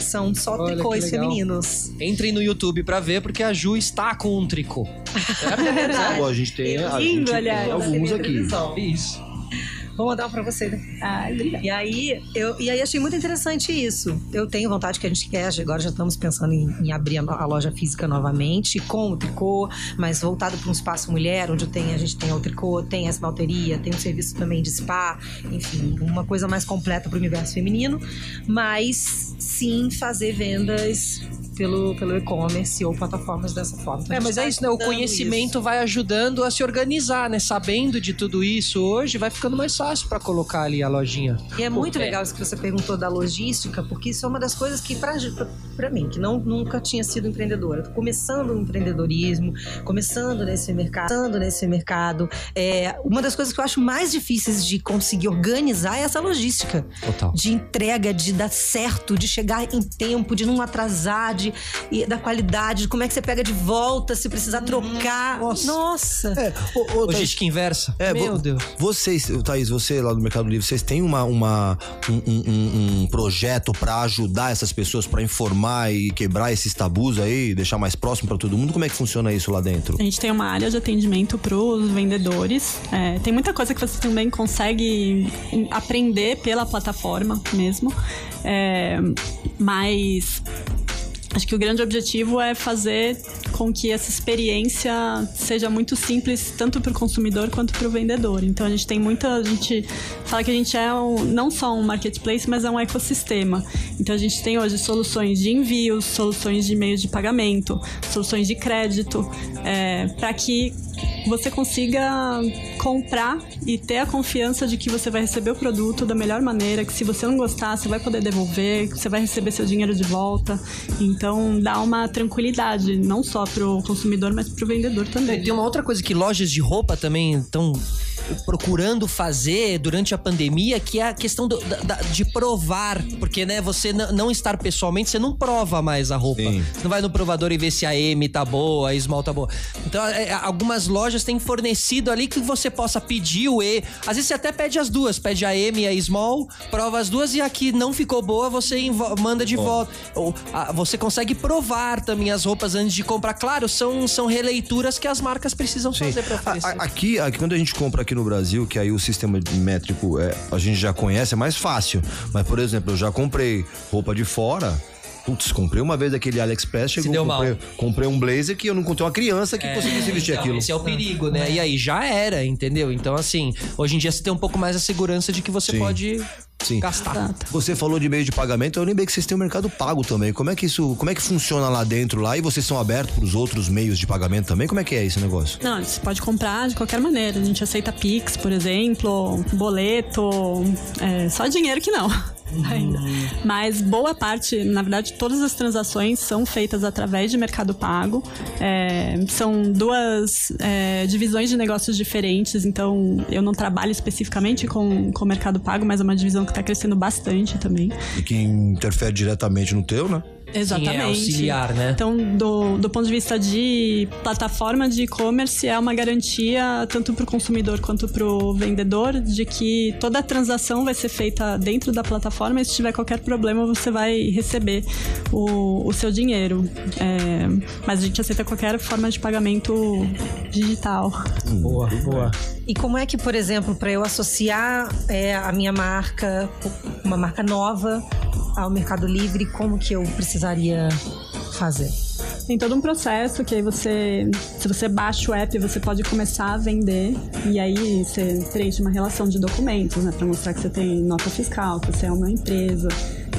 São só Olha, tricôs femininos. Entrem no YouTube pra ver, porque a Ju está com um tricô. Pô, a gente tem, a Lindo, gente tem alguns aqui. Isso. Vou mandar um pra você, né? Ah, obrigada. E aí, eu, e aí achei muito interessante isso. Eu tenho vontade que a gente quer, agora já estamos pensando em, em abrir a, a loja física novamente, com o tricô, mas voltado para um espaço mulher, onde tem, a gente tem o tricô, tem a esmalteria, tem um serviço também de spa, enfim, uma coisa mais completa para o universo feminino, mas sim fazer vendas pelo, pelo e-commerce ou plataformas dessa forma. Então, É, mas é isso, né? O estudando conhecimento vai ajudando a se organizar, né? Sabendo de tudo isso hoje, vai ficando mais fácil pra colocar ali a lojinha. E é muito é. legal isso que você perguntou da logística, porque isso é uma das coisas que, pra mim, que não, nunca tinha sido empreendedora, começando o empreendedorismo, começando nesse mercado, começando nesse mercado, é, uma das coisas que eu acho mais difíceis de conseguir organizar é essa logística. Total. De entrega, de dar certo, de chegar em tempo, de não atrasar, de, e da qualidade, de como é que você pega de volta, se precisar trocar. Nossa. Nossa. É, ô, ô, Thaís, Logística inversa? É, Meu vo- Deus. Vocês, Thaís, você lá no Mercado Livre, vocês têm uma, uma- um, um- um- projeto pra ajudar essas pessoas, pra informar e quebrar esses tabus aí, deixar mais próximo pra todo mundo? Como é que funciona isso lá dentro? A gente tem uma área de atendimento para os vendedores. É, tem muita coisa que você também consegue aprender pela plataforma mesmo. É, mas acho que o grande objetivo é fazer com que essa experiência seja muito simples tanto para o consumidor quanto para o vendedor. Então a gente tem muita, a gente fala que a gente é um- não só um marketplace, mas é um ecossistema. Então a gente tem hoje soluções de envios, soluções de meios de pagamento, soluções de crédito, para que você consiga comprar e ter a confiança de que você vai receber o produto da melhor maneira, que se você não gostar, você vai poder devolver, que você vai receber seu dinheiro de volta. Então dá uma tranquilidade, não só pro consumidor, mas pro vendedor também. Tem uma outra coisa que lojas de roupa também estão procurando fazer durante a pandemia, que é a questão do- da- de provar. Porque, né, você não estar pessoalmente, você não prova mais a roupa. Sim. Você não vai no provador e ver se a M tá boa, a Small tá boa. Então, é, algumas lojas têm fornecido ali que você possa pedir o E. Às vezes você até pede as duas, pede a M e a Small, prova as duas e a que não ficou boa, você manda de volta. Ou, ah, você consegue provar também as roupas antes de comprar. Claro, são, são releituras que as marcas precisam Sim. fazer pra A- oferecer. a- aqui, aqui, quando a gente compra aqui no Brasil, que aí o sistema métrico é, a gente já conhece, é mais fácil. Mas, por exemplo, eu já comprei roupa de fora. Putz, comprei uma vez aquele AliExpress, chegou, deu comprei, mal. comprei um blazer que eu não encontrei uma criança que conseguisse vestir então, aquilo. Esse é o perigo, né? E aí já era, entendeu? Então, assim, hoje em dia você tem um pouco mais a segurança de que você Sim. pode Sim. gastar. Você falou de meio de pagamento, eu lembrei que vocês têm o mercado pago também. Como é que isso, como é que funciona lá dentro lá e vocês são abertos para os outros meios de pagamento também? Como é que é esse negócio? Não, você pode comprar de qualquer maneira. A gente aceita Pix, por exemplo, boleto, é, só dinheiro que não. Ainda. Mas boa parte, na verdade, todas as transações são feitas através de Mercado Pago. É, são duas é, divisões de negócios diferentes, então eu não trabalho especificamente com o Mercado Pago, mas é uma divisão que está crescendo bastante também. E que interfere diretamente no teu, né? Exatamente. Sim, é auxiliar, né? Então, do, do ponto de vista de plataforma de e-commerce, é uma garantia tanto para o consumidor quanto para o vendedor de que toda a transação vai ser feita dentro da plataforma e se tiver qualquer problema, você vai receber o, o seu dinheiro. É, mas a gente aceita qualquer forma de pagamento digital. Boa, boa. E como é que, por exemplo, para eu associar é, a minha marca, uma marca nova, ao Mercado Livre, como que eu precisaria fazer? Tem todo um processo que aí você, se você baixa o app, você pode começar a vender e aí você preenche uma relação de documentos, né, para mostrar que você tem nota fiscal, que você é uma empresa.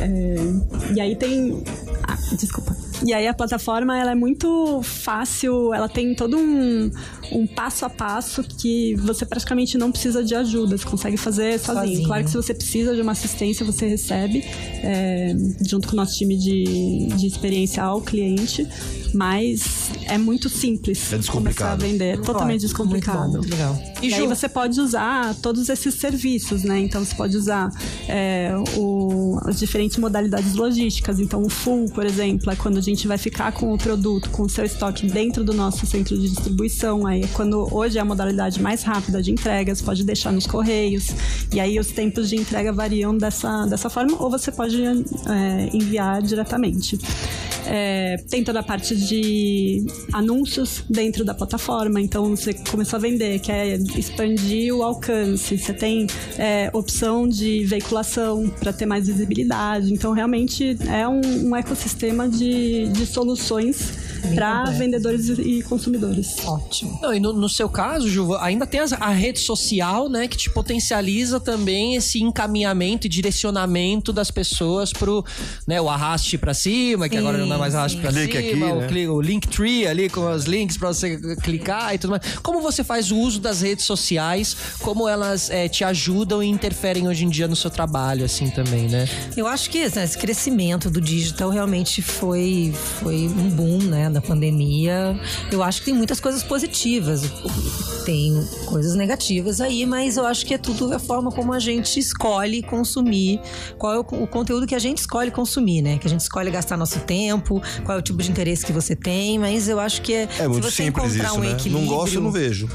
É, e aí tem, ah, desculpa. E aí a plataforma ela é muito fácil, ela tem todo um, um passo a passo que você praticamente não precisa de ajuda, você consegue fazer sozinho. Sozinho. Claro que se você precisa de uma assistência, você recebe é, junto com o nosso time de, de experiência ao cliente, mas é muito simples É descomplicado. começar a vender, é totalmente Muito bom, descomplicado. muito legal. E, aí você pode usar todos esses serviços, né? Então você pode usar é, o- as diferentes modalidades logísticas. Então o full, por exemplo, é quando gente vai ficar com o produto, com o seu estoque dentro do nosso centro de distribuição. Aí quando hoje é a modalidade mais rápida de entrega, você pode deixar nos correios. E aí os tempos de entrega variam dessa, dessa forma, ou você pode é, enviar diretamente. É, tem toda a parte de anúncios dentro da plataforma. Então você começou a vender, quer expandir o alcance. Você tem é, opção de veiculação para ter mais visibilidade. Então realmente é um, um ecossistema de, de soluções para vendedores e consumidores. Ótimo. Não, e no, no seu caso, Juva, ainda tem as- a rede social, né, que te potencializa também esse encaminhamento e direcionamento das pessoas pro, né, o arraste pra cima, que Sim, agora não é mais arraste Clique cima, aqui, o, né? o Linktree ali com os links pra você clicar e tudo mais. Como você faz o uso das redes sociais? Como elas eh, te ajudam e interferem hoje em dia no seu trabalho, assim, também, né? Eu acho que né, esse crescimento do digital realmente foi, foi um boom, né, da pandemia. Eu acho que tem muitas coisas positivas, tem coisas negativas aí, mas eu acho que é tudo a forma como a gente escolhe consumir, qual é o, o conteúdo que a gente escolhe consumir, né? Que a gente escolhe gastar nosso tempo, qual é o tipo de interesse que você tem, mas eu acho que é, É muito se você simples encontrar isso, um né? equilíbrio... Não gosto, eu não vejo.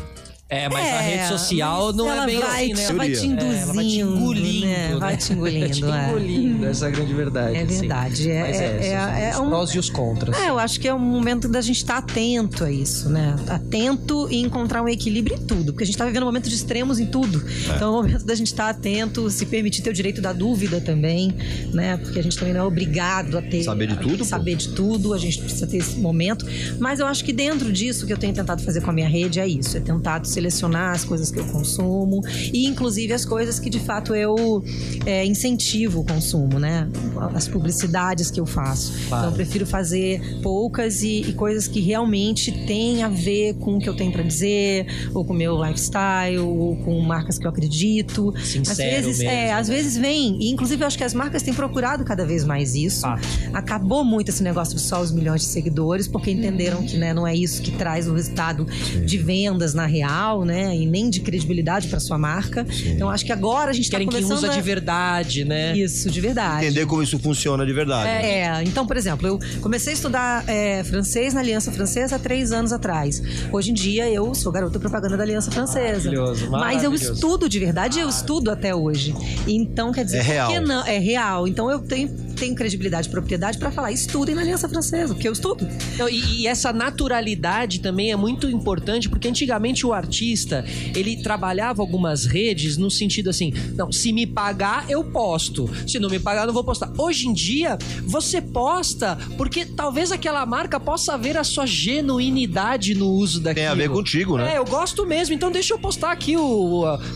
É, mas a É, rede social mas não é bem vai, assim, né? Ela vai te induzindo, É, ela vai te engolindo, né? né? Vai te engolindo, te é. engolindo, essa é a grande verdade. É assim. verdade, é- Mas é- é- é os um- prós e os contras. É, eu acho que é um momento da gente estar atento a isso, né? Atento e encontrar um equilíbrio em tudo. Porque a gente tá vivendo um momento de extremos em tudo. Então é o momento da gente estar atento, se permitir ter o direito da dúvida também, né? Porque a gente também não é obrigado a ter. Saber de a- tudo, pô. Saber de tudo, a gente precisa ter esse momento. Mas eu acho que dentro disso que eu tenho tentado fazer com a minha rede é isso: é tentado selecionar as coisas que eu consumo e, inclusive, as coisas que de fato eu é, incentivo o consumo, né? As publicidades que eu faço. Então, eu prefiro fazer poucas e, e coisas que realmente têm a ver com o que eu tenho pra dizer, ou com o meu lifestyle, ou com marcas que eu acredito. Sincero às vezes, mesmo, é, às né? vezes vem, e inclusive eu acho que as marcas têm procurado cada vez mais isso. Fato. Acabou muito esse negócio de só os milhões de seguidores, porque entenderam que né, não é isso que traz o resultado de vendas na real, né? E nem de credibilidade para sua marca. Então acho que agora a gente Querem quem começando usa a... de verdade, né? Isso, de verdade. Entender como isso funciona de verdade. É, então, por exemplo, eu comecei a estudar é, francês na Aliança Francesa há três anos atrás. Hoje em dia eu sou garota propaganda da Aliança Francesa. Maravilhoso, Mas eu maravilhoso. estudo de verdade, eu estudo até hoje. Então, quer dizer, É por real. que não? É real. Então eu tenho, tenho credibilidade e propriedade para falar, estudem na Aliança Francesa, porque eu estudo. Então, e, e essa naturalidade também é muito importante, porque antigamente o artista, ele trabalhava algumas redes no sentido assim, não, se me pagar, eu posto. Se não me pagar, não vou postar. Hoje em dia, você posta porque talvez aquela marca possa ver a sua genuinidade no uso daquilo. Tem a ver contigo, né? É, eu gosto mesmo, então deixa eu postar aqui o,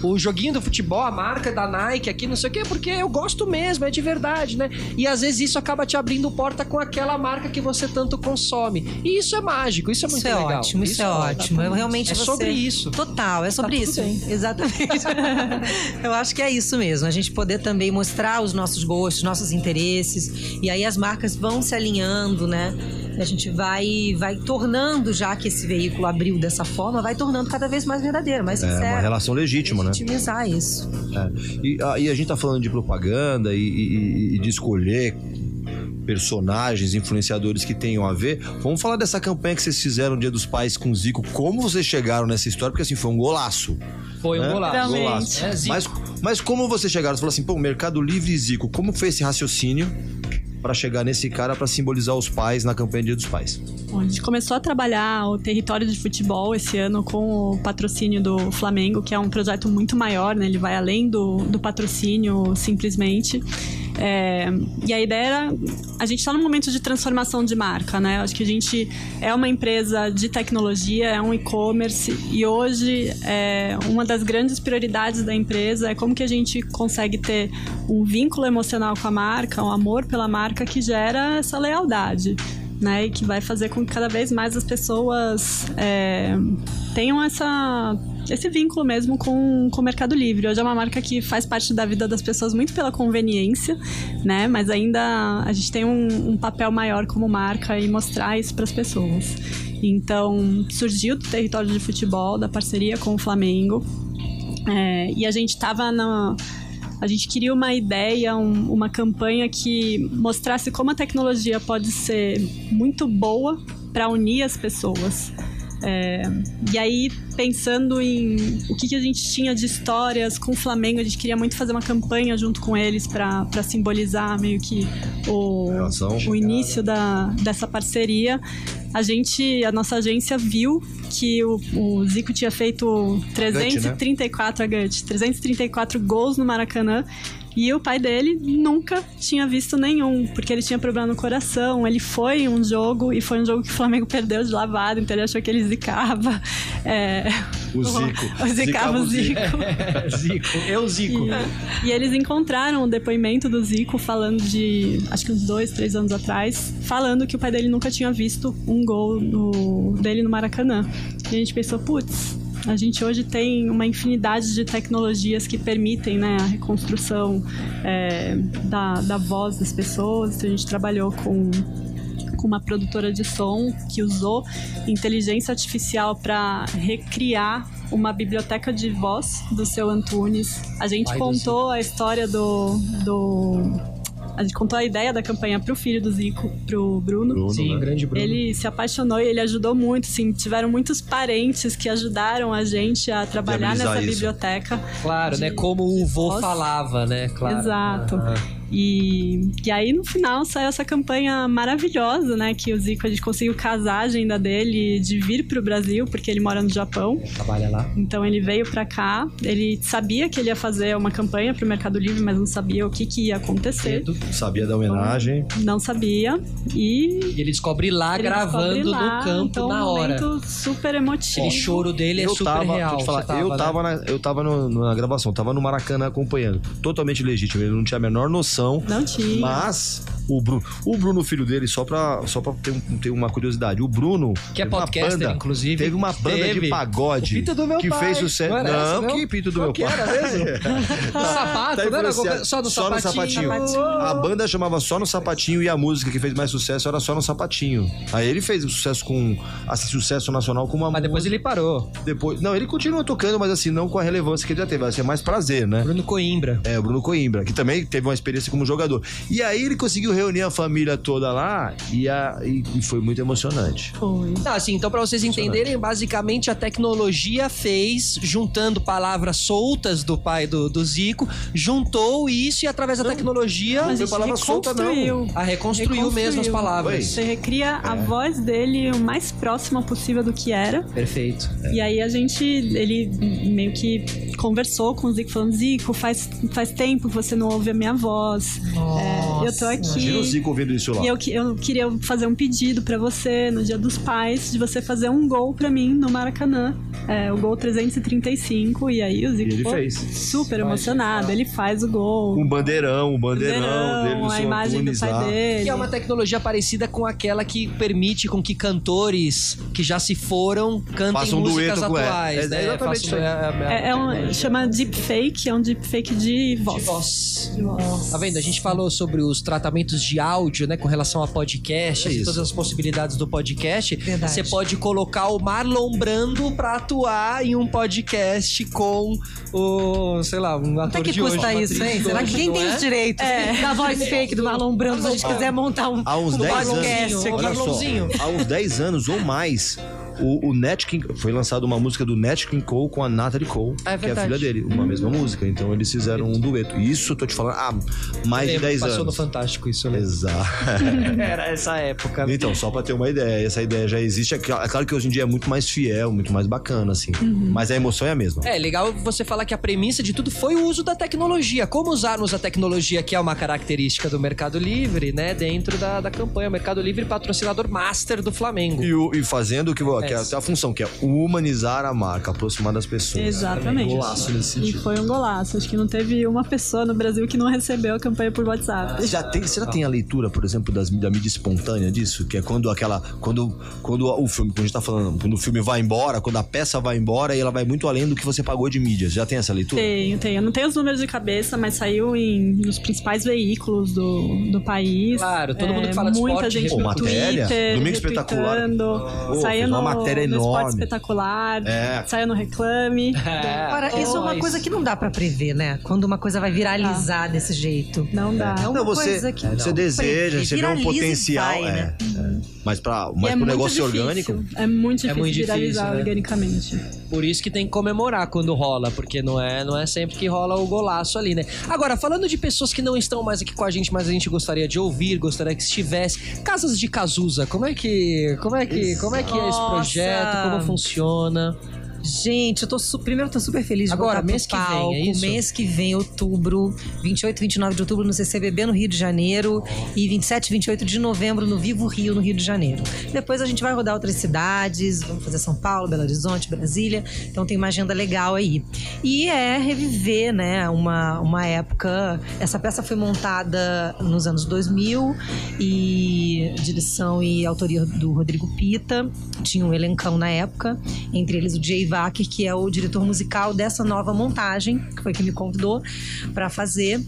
o, o joguinho do futebol, a marca da Nike aqui, não sei o quê, porque eu gosto mesmo, é de verdade, né? E às vezes isso acaba te abrindo porta com aquela marca que você tanto consome. E isso é mágico, isso é muito isso é legal. ótimo, isso, é ótimo. Eu realmente é você- sobre isso. Total, é sobre tudo isso. bem. Exatamente. Eu acho que é isso mesmo. A gente poder também mostrar os nossos gostos, nossos interesses. E aí as marcas vão se alinhando, né? A gente vai, vai tornando, já que esse veículo abriu dessa forma, vai tornando cada vez mais verdadeiro, mais É sincero. uma relação legítima, né? Legitimizar isso. É. E, a, e a gente tá falando de propaganda e, e- e de escolher personagens, influenciadores que tenham a ver. Vamos falar dessa campanha que vocês fizeram no Dia dos Pais com o Zico. Como vocês chegaram nessa história? Porque assim, foi um golaço. Foi um né? golaço. Realmente. Golaço. É, mas, mas como vocês chegaram? Você falou assim, pô, Mercado Livre e Zico. Como foi esse raciocínio para chegar nesse cara para simbolizar os pais na campanha Dia dos Pais? Bom, a gente começou a trabalhar o território de futebol esse ano com o patrocínio do Flamengo, que é um projeto muito maior, né? Ele vai além do, do patrocínio simplesmente. É, e a ideia era. A gente está num momento de transformação de marca, né? Acho que a gente é uma empresa de tecnologia, é um e-commerce, e hoje é, uma das grandes prioridades da empresa é como que a gente consegue ter um vínculo emocional com a marca, um amor pela marca que gera essa lealdade né? E que vai fazer com que cada vez mais as pessoas é, tenham essa, esse vínculo mesmo com, com o Mercado Livre. Hoje é uma marca que faz parte da vida das pessoas muito pela conveniência, né? Mas ainda a gente tem um, um papel maior como marca e mostrar isso para as pessoas. Então, surgiu do território de futebol, da parceria com o Flamengo. É, e a gente estava na. A gente queria uma ideia, um- uma campanha que mostrasse como a tecnologia pode ser muito boa para unir as pessoas. É, e aí, pensando em o que, que a gente tinha de histórias com o Flamengo, a gente queria muito fazer uma campanha junto com eles para simbolizar meio que o, o início da, dessa parceria. A gente, a nossa agência viu que o, o Zico tinha feito 334 a Gut, 334 gols no Maracanã. E o pai dele nunca tinha visto nenhum, porque ele tinha problema no coração. Ele foi em um jogo e foi um jogo que o Flamengo perdeu de lavado, então ele achou que ele zicava. É, O Zico. O zicava o Zico. Zico, eu Zico. E, e eles encontraram o depoimento do Zico falando de, acho que uns dois, três anos atrás, falando que o pai dele nunca tinha visto um gol no- dele no Maracanã. E a gente pensou, putz, a gente hoje tem uma infinidade de tecnologias que permitem né, a reconstrução é, da, da voz das pessoas. Então a gente trabalhou com com uma produtora de som que usou inteligência artificial para recriar uma biblioteca de voz do seu Antunes. A gente contou a história do, do a gente contou a ideia da campanha pro filho do Zico, pro Bruno. Bruno, Sim, né? grande Bruno. Ele se apaixonou e ele ajudou muito, sim. Tiveram muitos parentes que ajudaram a gente a trabalhar nessa isso. biblioteca. Claro, né? de- Como o vô falava, né? Claro. Exato. E, e aí no final saiu essa campanha maravilhosa, né? Que o Zico a gente conseguiu casar a agenda dele de vir pro Brasil, porque ele mora no Japão. Trabalha lá. Então ele veio pra cá. Ele sabia que ele ia fazer uma campanha pro Mercado Livre, mas não sabia o que, que ia acontecer. Cedo. Sabia da homenagem. Não sabia. E E ele descobre lá, ele gravando descobre lá, no campo então, na um hora. momento super emotivo. Aquele choro dele é eu super tava, real. falar, Você eu né? tava, na, eu tava no- na gravação, tava no Maracanã acompanhando. Totalmente legítimo, ele não tinha a menor noção. Não tinha. Mas o Bruno, o Bruno, filho dele, só pra, só pra ter, um- ter uma curiosidade, o Bruno. Que é podcaster, banda- inclusive. Teve uma banda Teve. de pagode. O Pito do meu que pai. fez sucesso. Não era não, não? que Pito do meu que pai. era mesmo? sapato, Tá não era influenciado. só no Só no sapatinho. sapatinho. A banda chamava Só no Sapatinho e a música que fez mais sucesso era Só no Sapatinho. Aí ele fez o sucesso com. Assim, sucesso nacional com uma Mas depois música- ele parou. Depois, não, ele continua tocando, mas assim, não com a relevância que ele já teve. Vai ser mais prazer, né? Bruno Coimbra. É, o Bruno Coimbra, que também teve uma experiência como jogador. E aí ele conseguiu reunir a família toda lá e, a- e- e foi muito emocionante. Foi. Não, assim, então pra vocês entenderem, basicamente a tecnologia fez, juntando palavras soltas do pai do, do Zico, juntou isso e através da tecnologia Mas a foi palavra solta, não. reconstruiu. a reconstruiu mesmo as palavras. Você recria a voz dele o mais próxima possível do que era. Perfeito. E aí a gente, ele meio que conversou com o Zico, falando: Zico, faz, faz tempo que você não ouve a minha voz. É, eu tô aqui. Imagina o Zico ouvindo isso lá. E eu, eu queria fazer um pedido pra você no Dia dos Pais, de você fazer um gol pra mim no Maracanã. É, o gol 335. E aí o Zico E ele fez. super emocionado. Ele faz o gol. Um bandeirão, um bandeirão, dele no a imagem do pai dele. Que é uma tecnologia parecida com aquela que permite com que cantores que já se foram cantem Façam músicas dueto com ela. atuais. É né? exatamente é- é- É, é um, chama deepfake, é um deepfake de voz. de voz. De voz. Tá vendo? A gente falou sobre os tratamentos de áudio, né, com relação a podcast É e todas as possibilidades do podcast. Verdade. Você pode colocar o Marlon Brando pra atuar em um podcast com o, sei lá, um ator é que de hoje, custa uma isso, hein? Será hoje, que quem tem é? os direitos da voz fake do Marlon Brando, se a gente quiser montar um, Há uns um 10 podcast anos, aqui? olha só, há uns 10 anos ou mais, o, o Nat King, foi lançada uma música do Nat King Cole com a Natalie Cole, é que é a filha dele, uma mesma música. Então eles fizeram um dueto. Isso eu tô te falando há mais de Lembro, 10 Passou no anos. Fantástico isso, né? Exato. Era essa época. Então, só pra ter uma ideia, essa ideia já existe. É é claro que hoje em dia é muito mais fiel, muito mais bacana, assim. Mas a emoção é a mesma. É, legal você falar que a premissa de tudo foi o uso da tecnologia. Como usarmos a tecnologia, que é uma característica do Mercado Livre, né? Dentro da, da campanha. Mercado Livre patrocinador master do Flamengo. E, o- e fazendo o que, que é a função, que é humanizar a marca, aproximar das pessoas. Exatamente. Golaço nesse E sentido. foi um golaço. Acho que não teve uma pessoa no Brasil que não recebeu a campanha por WhatsApp. Já tem, você já tem a leitura, por exemplo, das, da mídia espontânea disso? Que é quando aquela. Quando, quando o filme, quando a gente tá falando, quando o filme vai embora, quando a peça vai embora e ela vai muito além do que você pagou de mídia. Você já tem essa leitura? Tenho, tenho. Eu não tenho os números de cabeça, mas saiu em, nos principais veículos do, do país. Claro, todo É, mundo que fala de Muita esporte gente Pô, no matéria, Twitter, Domingo Espetacular. Pô, saiu no, matéria no Esporte enorme. Espetacular. É. Saiu no Reclame. É. Agora, isso é uma coisa que não dá pra prever, né? Quando uma coisa vai viralizar desse jeito. Não dá. É uma Não, você, coisa que você deseja, você vê um potencial. vai, é, né? é. Mas, pra, E mas é pro negócio difícil. orgânico. É muito difícil muito difícil, viralizar né? organicamente. Por isso que tem que comemorar quando rola, porque não é, não é sempre que rola o golaço ali, né? Agora, falando de pessoas que não estão mais aqui com a gente, mas a gente gostaria de ouvir, gostaria que estivesse. Casas de Cazuza, como é que, como é que, como é que é esse Nossa! Projeto? Como funciona? Gente, eu tô su- primeiro eu tô super feliz de Agora, mês que vem, é isso? Mês que vem, outubro, 28 e 29 de outubro no CCBB no Rio de Janeiro e 27 e 28 de novembro no Vivo Rio no Rio de Janeiro. Depois a gente vai rodar outras cidades, vamos fazer São Paulo, Belo Horizonte, Brasília. Então tem uma agenda legal aí. E é reviver, né, uma, uma época. Essa peça foi montada nos anos 2000 e direção e autoria do Rodrigo Pita. Tinha um elencão na época, entre eles o Jay Que é o diretor musical dessa nova montagem, que foi quem me convidou para fazer.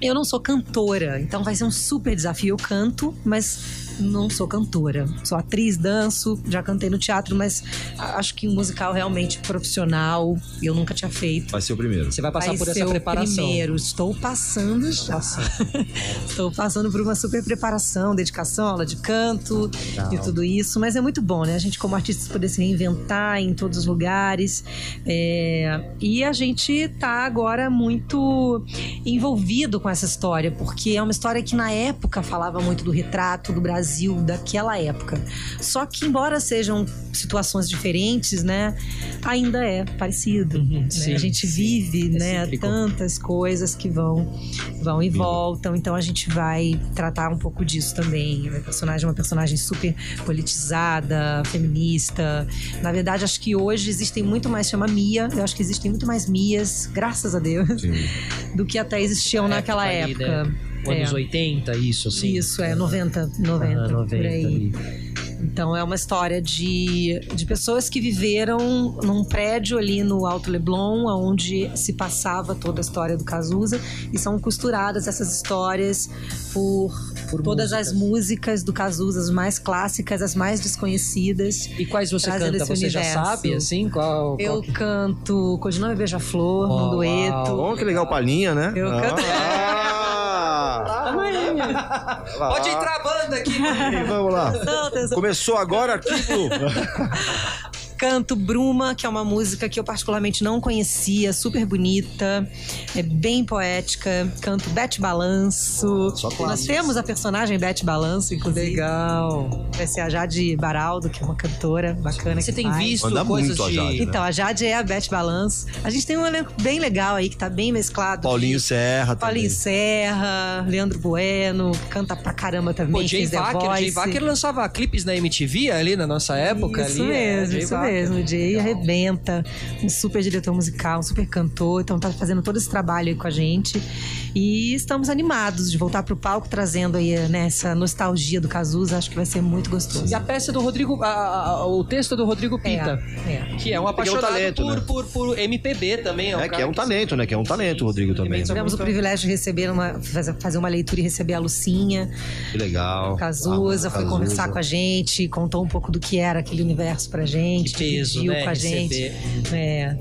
Eu não sou cantora, então vai ser um super desafio. Eu canto, mas não sou cantora. Sou atriz, danço, já cantei no teatro, mas acho que um musical realmente profissional eu nunca tinha feito. Vai ser o primeiro. Você vai passar Vai por ser essa o preparação. Primeiro, estou passando já. estou passando por uma super preparação, dedicação, aula de canto e tudo isso. Mas é muito bom, né? A gente, como artista, poder se reinventar em todos os lugares. É, E a gente tá agora muito envolvido com essa história, porque é uma história que na época falava muito do retrato do Brasil daquela época. Só que, embora sejam situações diferentes, né? Ainda é parecido. né? Uhum, sim, a gente vive, É né? Tantas coisas que vão, vão e voltam. Então a gente vai tratar um pouco disso também. A personagem é uma personagem super politizada, feminista. Na verdade, acho que hoje existem muito mais, chama Mia. Eu acho que existem muito mais Mias, graças a Deus, Sim. do que até existiam Na naquela época época. ali, né? Anos 80, isso, assim. Isso, é 90, 90, Ah, 90 por aí. ali. Então é uma história de, de pessoas que viveram num prédio ali no Alto Leblon, onde se passava toda a história do Cazuza, e são costuradas essas histórias por, Por todas músicas. as músicas do Cazuza, as mais clássicas, as mais desconhecidas. E quais você canta? Você já universo. sabe, assim? Qual, Eu qual que- canto Codinome Beija-Flor, Oh, num dueto. Oh, que legal, palhinha, né? Eu canto- Ah! Pode entrar a banda aqui! Vamos lá. Começou agora aqui no... Canto Bruma, que é uma música que eu particularmente não conhecia, super bonita, é bem poética. Canto Bete Balanço. Só Nós temos a personagem Bete Balanço, inclusive. Legal. Vai ser a Jade Baraldo, que é uma cantora bacana. Você que tem faz. visto Manda coisas muito a de... Jade, né? Então, a Jade é a Bete Balanço. A gente tem um elenco bem legal aí, que tá bem mesclado. Paulinho Serra também. Paulinho Serra, Leandro Bueno, canta pra caramba também. Pô, Jay Wacker, Jay Voice. Wacker lançava clipes na MTV ali na nossa época. Isso ali, é, mesmo, Jay isso Wacker. Mesmo. O Jay arrebenta, um super diretor musical, um super cantor, então tá fazendo todo esse trabalho aí com a gente. E estamos animados de voltar pro palco, trazendo aí né, essa nostalgia do Cazuza, acho que vai ser muito gostoso. E a peça do Rodrigo, a- a- o texto do Rodrigo Pita, É, é. que é um Porque é um apaixonado talento, por, né? por, por MPB também. É, um que cara é um talento, né? Que é um talento, o Rodrigo também. Ele Tivemos o privilégio de receber uma, fazer uma leitura e receber a Lucinha, Que legal. Cazuza, Ah, foi Cazuza. conversar com a gente, contou um pouco do que era aquele universo pra gente, Que peso, né? com a Receber. gente. É.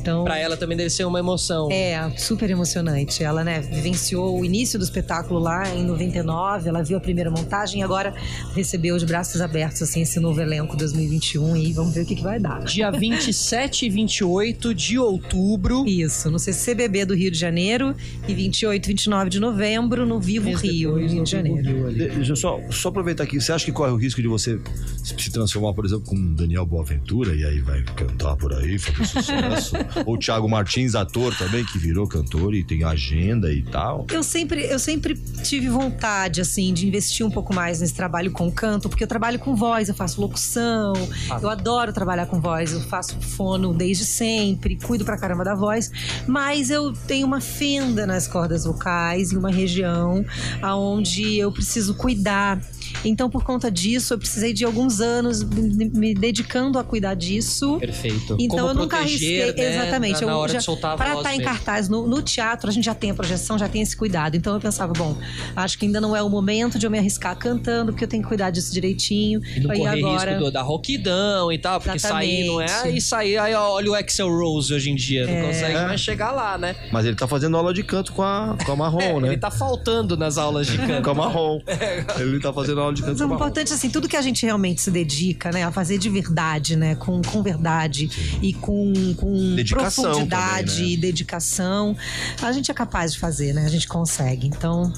Então, Pra ela também deve ser uma emoção. É, super emocionante. Ela, né, vivenciou o início do espetáculo lá em 99, ela viu a primeira montagem e agora recebeu de braços abertos, assim, esse novo elenco 2021 e vamos ver o que, que vai dar. Dia 27 e 28 de outubro. Isso, no CCBB do Rio de Janeiro e 28 e 29 de novembro no Vivo Mês Rio, depois, Rio de Janeiro. Deixa eu só, só aproveitar aqui. Você acha que corre o risco de você se transformar, por exemplo, como Daniel Boaventura e aí vai cantar por aí, fazer sucesso? Ou Thiago Martins, ator também, que virou cantor e tem agenda e tal? Eu sempre, eu sempre tive vontade, assim, de investir um pouco mais nesse trabalho com canto, porque eu trabalho com voz, eu faço locução, eu adoro trabalhar com voz, eu faço fono desde sempre, cuido pra caramba da voz, mas eu tenho uma fenda nas cordas vocais, em uma região aonde eu preciso cuidar. Então, por conta disso, eu precisei de alguns anos me dedicando a cuidar disso. Perfeito. Então Como eu nunca proteger, arrisquei. né, Exatamente. Na, na eu hora já, de soltar a para voz estar em cartaz no, no teatro, a gente já tem a projeção, já tem esse cuidado. Então eu pensava, bom, acho que ainda não é o momento de eu me arriscar cantando, porque eu tenho que cuidar disso direitinho. E não Aí correr agora. risco do- da rouquidão e tal, porque sair não é Exatamente. e sair, aí olha o Axel Rose hoje em dia, não É. consegue mais chegar lá, né? Mas ele tá fazendo aula de canto com a, com a Marrom, né? Ele tá faltando nas aulas de canto. Com a Marrom. Ele tá fazendo aula de canto Mas o barroco. importante, assim, tudo que a gente realmente se dedica, né, a fazer de verdade, né, com, com verdade e com, com Dedicação profundidade também, né? e dedicação, a gente é capaz de fazer, né? A gente consegue. Então,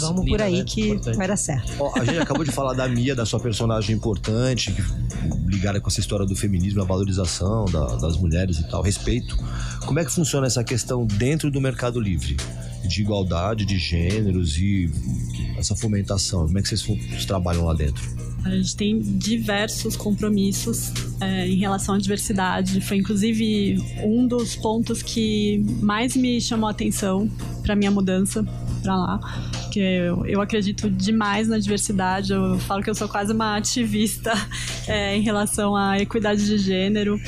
vamos por aí né? que Importante. vai dar certo. Ó, a gente acabou de falar da Mia, da sua personagem importante, ligada com essa história do feminismo, a valorização da- das mulheres e tal, respeito. Como é que funciona essa questão dentro do Mercado Livre? De igualdade, de gêneros e essa fomentação. Como é que vocês, trabalham lá dentro? A gente tem diversos compromissos é, em relação à diversidade. Foi inclusive um dos pontos que mais me chamou a atenção para minha mudança para lá, porque eu, eu acredito demais na diversidade. Eu falo que eu sou quase uma ativista é, em relação à equidade de gênero.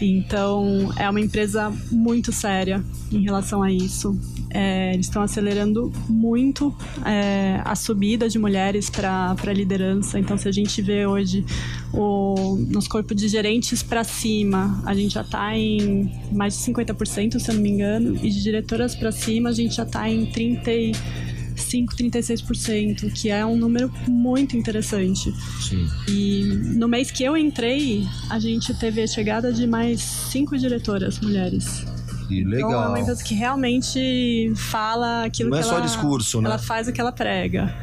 Então, é uma empresa muito séria em relação a isso. É, eles estão acelerando muito é, a subida de mulheres para a liderança. Então, se a gente vê hoje o, nos corpos de gerentes para cima, a gente já está em mais de 50%, se eu não me engano, e de diretoras para cima, a gente já está em 35, 36%, que é um número muito interessante. Sim. E no mês que eu entrei, a gente teve a chegada de mais cinco diretoras mulheres. Que Então é legal. uma empresa que realmente fala aquilo Não é que só ela, discurso, né? ela faz o que ela prega.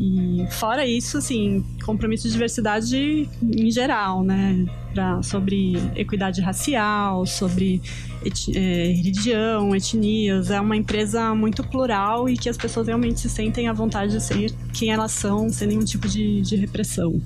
E fora isso, assim, compromisso de diversidade em geral, né? Pra, sobre equidade racial, sobre eti- eh, religião, etnias. É uma empresa muito plural e que as pessoas realmente se sentem à vontade de ser quem elas são, sem nenhum tipo de, de repressão.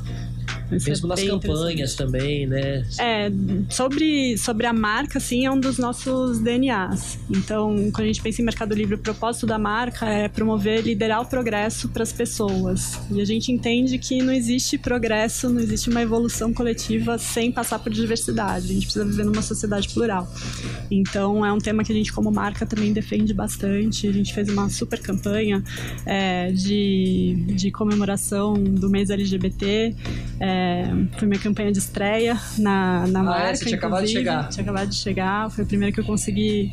É Mesmo nas campanhas também, né? é, sobre, sobre a marca, sim, é um dos nossos DNAs. Então, quando a gente pensa em Mercado Livre, o propósito da marca é promover, liderar o progresso para as pessoas. E a gente entende que não existe progresso, não existe uma evolução coletiva sem passar por diversidade. A gente precisa viver numa sociedade plural. Então, é um tema que a gente, como marca, também defende bastante. A gente fez uma super campanha é, de, de comemoração do mês LGBT. É, foi minha campanha de estreia na, na Ah, é? marca. Você tinha acabado de inclusive. chegar. Tinha acabado de chegar. Foi a primeira que eu consegui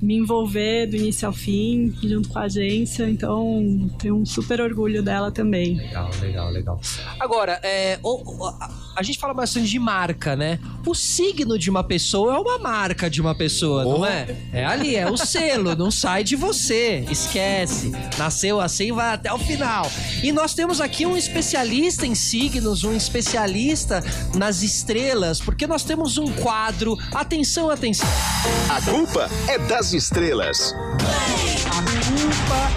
me envolver do início ao fim, junto com a agência. Então, tenho um super orgulho dela também. Legal, legal, legal. Agora, é, o- a, a gente fala bastante de marca, né? O signo de uma pessoa é uma marca de uma pessoa, não Oh. é? É ali, é o selo, não sai de você. Esquece. Nasceu assim, vai até o final. E nós temos aqui um especialista em signos, um especialista nas estrelas, porque nós temos um quadro. Atenção, atenção. A culpa é das estrelas. Culpa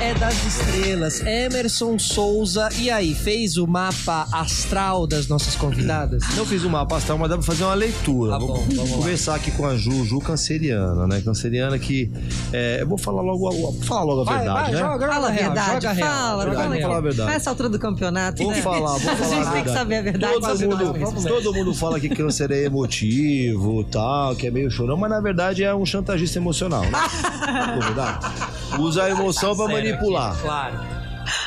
é das estrelas. Emerson Souza, e aí, fez o mapa astral das nossas convidadas? Não fiz um mapa astral, mas dá pra fazer uma leitura. Tá vou bom, vamos lá. começar aqui com a Ju, Ju canceriana, né? Canceriana que. é, eu vou falar logo, a- vou falar logo a Vai, verdade, vai, né? joga, Fala a verdade, joga real, fala, joga fala a verdade. Nessa altura do campeonato, Vou né? falar, vou falar A gente a tem que verdade. saber a verdade. Todo mundo, mesmo. todo mundo fala que câncer é emotivo, tal, que é meio chorão, mas na verdade é um chantagista emocional, né? É verdade? Usa a emoção pra Sério manipular. Claro.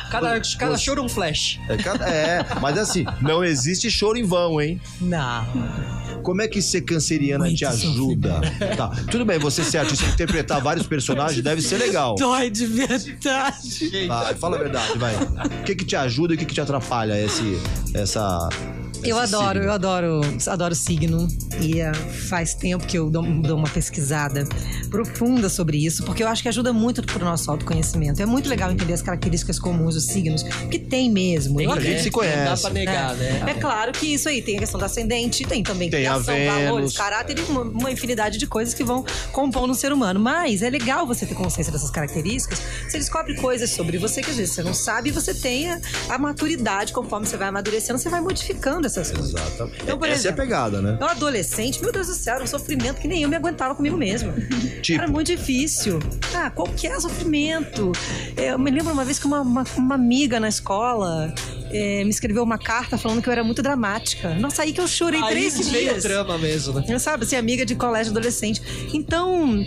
Cada, cada choro um flash. É, cada- é, mas assim, não existe choro em vão, hein? Não. Como é que ser canceriana te ajuda? Tá, tudo bem, você ser artista e interpretar vários personagens deve ser legal. Dói de verdade. Vai, fala a verdade, vai. O que que te ajuda e o que que te atrapalha esse, essa... Eu adoro, signo? eu adoro, adoro signo. E eh, faz tempo que eu dou, dou uma pesquisada profunda sobre isso, porque eu acho que ajuda muito pro nosso autoconhecimento. É muito legal entender as características comuns dos signos, que tem mesmo. Eu a gente se conhece. Não dá pra negar, né? É claro que isso aí tem a questão do ascendente, tem também Tem criação, valores, caráter e uma, uma infinidade de coisas que vão compondo um ser humano. Mas é legal você ter consciência dessas características. Você descobre coisas sobre você que às vezes você não sabe e você tem a, a maturidade, conforme você vai amadurecendo, você vai modificando essas coisas. Exatamente. Então, por Essa é a exemplo, pegada, né? Eu adolescente, meu Deus do céu, era um sofrimento que nem eu me aguentava comigo mesma. Tipo? Era muito difícil. Ah, qualquer sofrimento. Eu me lembro uma vez que uma, uma, uma amiga na escola eh, me escreveu uma carta falando que eu era muito dramática. Nossa, aí que eu chorei Aí três que veio dias. drama mesmo, né? Eu, Sabe, assim, amiga de colégio adolescente. Então,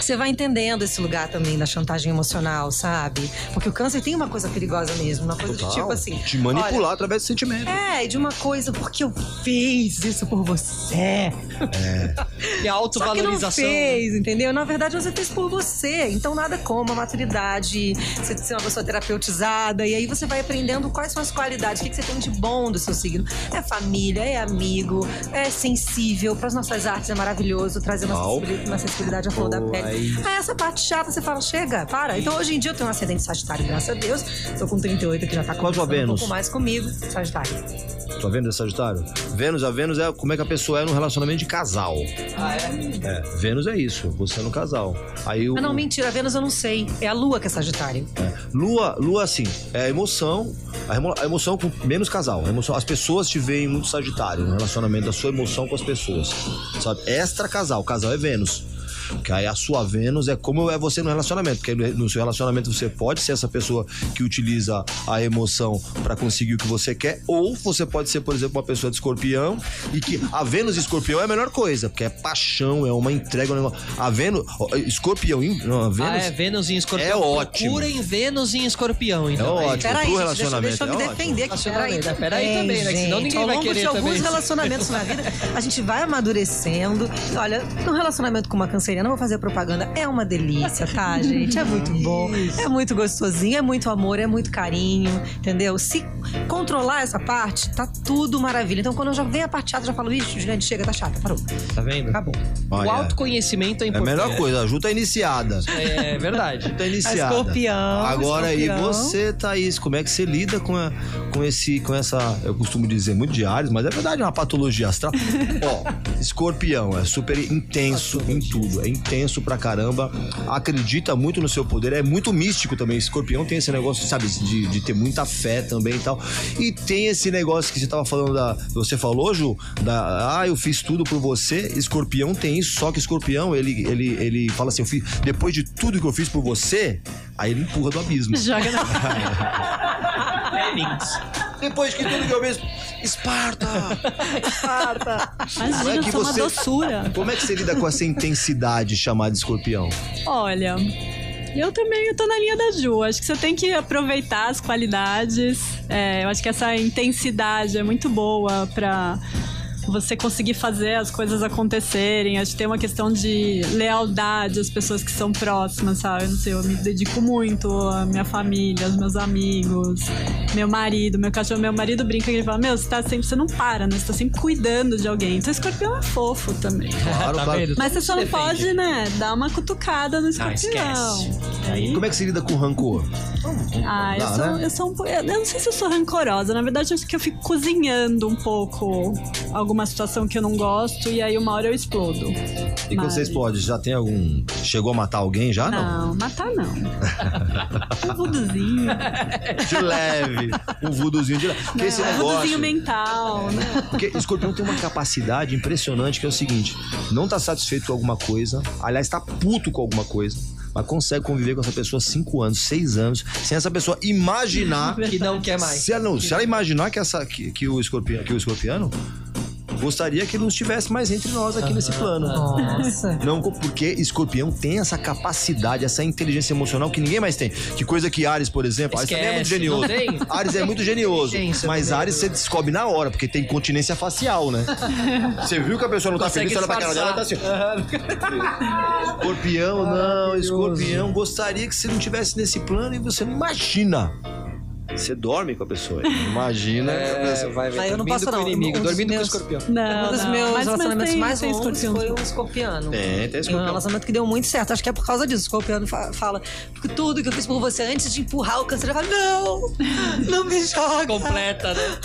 você vai entendendo esse lugar também da chantagem emocional, sabe? Porque o câncer tem uma coisa perigosa mesmo, uma coisa de Total. tipo assim. Te manipular olha, através do sentimento. é, e de uma coisa, porque eu fiz isso por você. E a Só que não autovalorização. fez, entendeu? Na verdade, você fez por você. Então, nada como a maturidade, você ser uma pessoa terapeutizada. E aí você vai aprendendo quais são as qualidades, o que, você tem de bom do seu signo. É família, é amigo, é sensível. Para as nossas artes é maravilhoso trazer uma, sensibilidade, uma sensibilidade à flor da pele. aí- Ah, essa parte chata, você fala, chega, para. Então, hoje em dia, eu tenho um ascendente sagitário, graças a Deus. Tô com 38 que já tá tua conversando um pouco mais comigo, sagitário. Tua Vênus é Sagitário? Vênus, a Vênus é como é que a pessoa é num relacionamento de casal. Ah, é? É, Vênus é isso, você é no casal. Aí o, Ah, não, mentira, a Vênus eu não sei. É a Lua que é sagitário. É. Lua, lua assim, é a emoção, a, emo- a emoção com menos casal. A emoção, as pessoas te veem muito sagitário no relacionamento da sua emoção com as pessoas. Sabe? Extra casal, casal é Vênus. Que aí a sua Vênus é como é você no relacionamento. Porque no seu relacionamento você pode ser essa pessoa que utiliza a emoção pra conseguir o que você quer, ou você pode ser, por exemplo, uma pessoa de escorpião e que a Vênus e escorpião é a melhor coisa, porque é paixão, é uma entrega. um negócio. A Vênus, escorpião, hein? não, a Vênus Ah, é Vênus em escorpião. É ótimo. Procurem Vênus em escorpião, então. É ótimo. Peraí, pro deixa, relacionamento, deixa eu me é ótimo. defender aqui. Peraí, Relacionamento, peraí também, né, que senão ninguém Ao vai querer de alguns também. relacionamentos na vida, a gente vai amadurecendo. Olha, num relacionamento com uma canceriana, não vou fazer propaganda, é uma delícia, tá, gente? É muito bom, é muito gostosinho, é muito amor, é muito carinho, entendeu? Se controlar essa parte, tá tudo maravilha. Então, quando eu já venho a parte chata, eu já falo, ixi, Juliane, chega, tá chata, parou. Tá vendo? Acabou. Olha, O autoconhecimento é É a importante. melhor coisa, a Ju tá iniciada. É verdade. Tá iniciada. Escorpião, Agora aí, escorpião. você, Thaís, como é que você lida com, a- com esse, com essa, eu costumo dizer muito Ares, mas é verdade, é uma patologia astral. Ó, escorpião é super intenso em tudo, é intenso pra caramba, acredita muito no seu poder, é muito místico também. Escorpião tem esse negócio, sabe, de, de ter muita fé também e tal. E tem esse negócio que você tava falando da. Você falou, Ju, da. Ah, eu fiz tudo por você. Escorpião tem isso, só que escorpião, ele, ele, ele fala assim: eu fiz, depois de tudo que eu fiz por você, aí ele empurra do abismo. Joga na Depois que tudo que eu fiz. Esparta! Imagina, é eu que sou uma você- doçura. Como é que você lida com essa intensidade chamada escorpião? Olha, eu também eu tô na linha da Ju. Acho que você tem que aproveitar as qualidades. É, eu acho que essa intensidade é muito boa pra você conseguir fazer as coisas acontecerem. Acho que tem uma questão de lealdade às pessoas que são próximas, sabe? Eu não sei, eu me dedico muito à minha família, aos meus amigos, meu marido, meu cachorro. Meu marido brinca que ele fala: Meu, você tá sempre, você não para, né? Você tá sempre cuidando de alguém. Então, escorpião é fofo também. Claro, Tá claro. Mas você só não defende. pode, né, dar uma cutucada no Ah, escorpião. Aí- Como é que você lida com rancor? Ah, eu sou, né? eu sou um pouco. Eu não sei se eu sou rancorosa. Na verdade, acho que eu fico cozinhando um pouco alguma situação que eu não gosto e aí uma hora eu explodo. E quando Mas- você explode, já tem algum. Chegou a matar alguém já? Não. Não, matar não. um vuduzinho. De leve. Um vuduzinho de leve. Porque esse um negócio. vuduzinho mental, né? Porque escorpião tem uma capacidade impressionante que é o seguinte: não tá satisfeito com alguma coisa, aliás, tá puto com alguma coisa, mas consegue conviver com essa pessoa cinco anos, seis anos, sem essa pessoa imaginar. Que não quer mais. se, ela, não, se ela imaginar que, essa, que, que o escorpião, que o escorpiano gostaria que ele não estivesse mais entre nós aqui nesse plano. Nossa. Não, porque escorpião tem essa capacidade, essa inteligência emocional que ninguém mais tem. Que coisa que Ares, por exemplo, Ares também é muito Esquece, genioso. Ares é muito genioso. Mas. Ares você descobre na hora, porque tem continência facial, né? Você viu que a pessoa não tá Consegue feliz, olha pra cara dela e tá assim. Escorpião, não, escorpião. Gostaria que você não tivesse nesse plano e você não imagina. Você dorme com a pessoa. Imagina. É, vai ver. Aí eu não passo, com não. o inimigo, Um dormindo meus- com o escorpião. Não, um dos não. meus Mas- relacionamentos tem- mais tem longos escorpião. foi um escorpiano. Tem, tem E um escorpião. relacionamento que deu muito certo. Acho que é por causa disso. O escorpiano fa- fala, porque tudo que eu fiz por você antes de empurrar o câncer, ele fala, não, não me joga. Completa, né?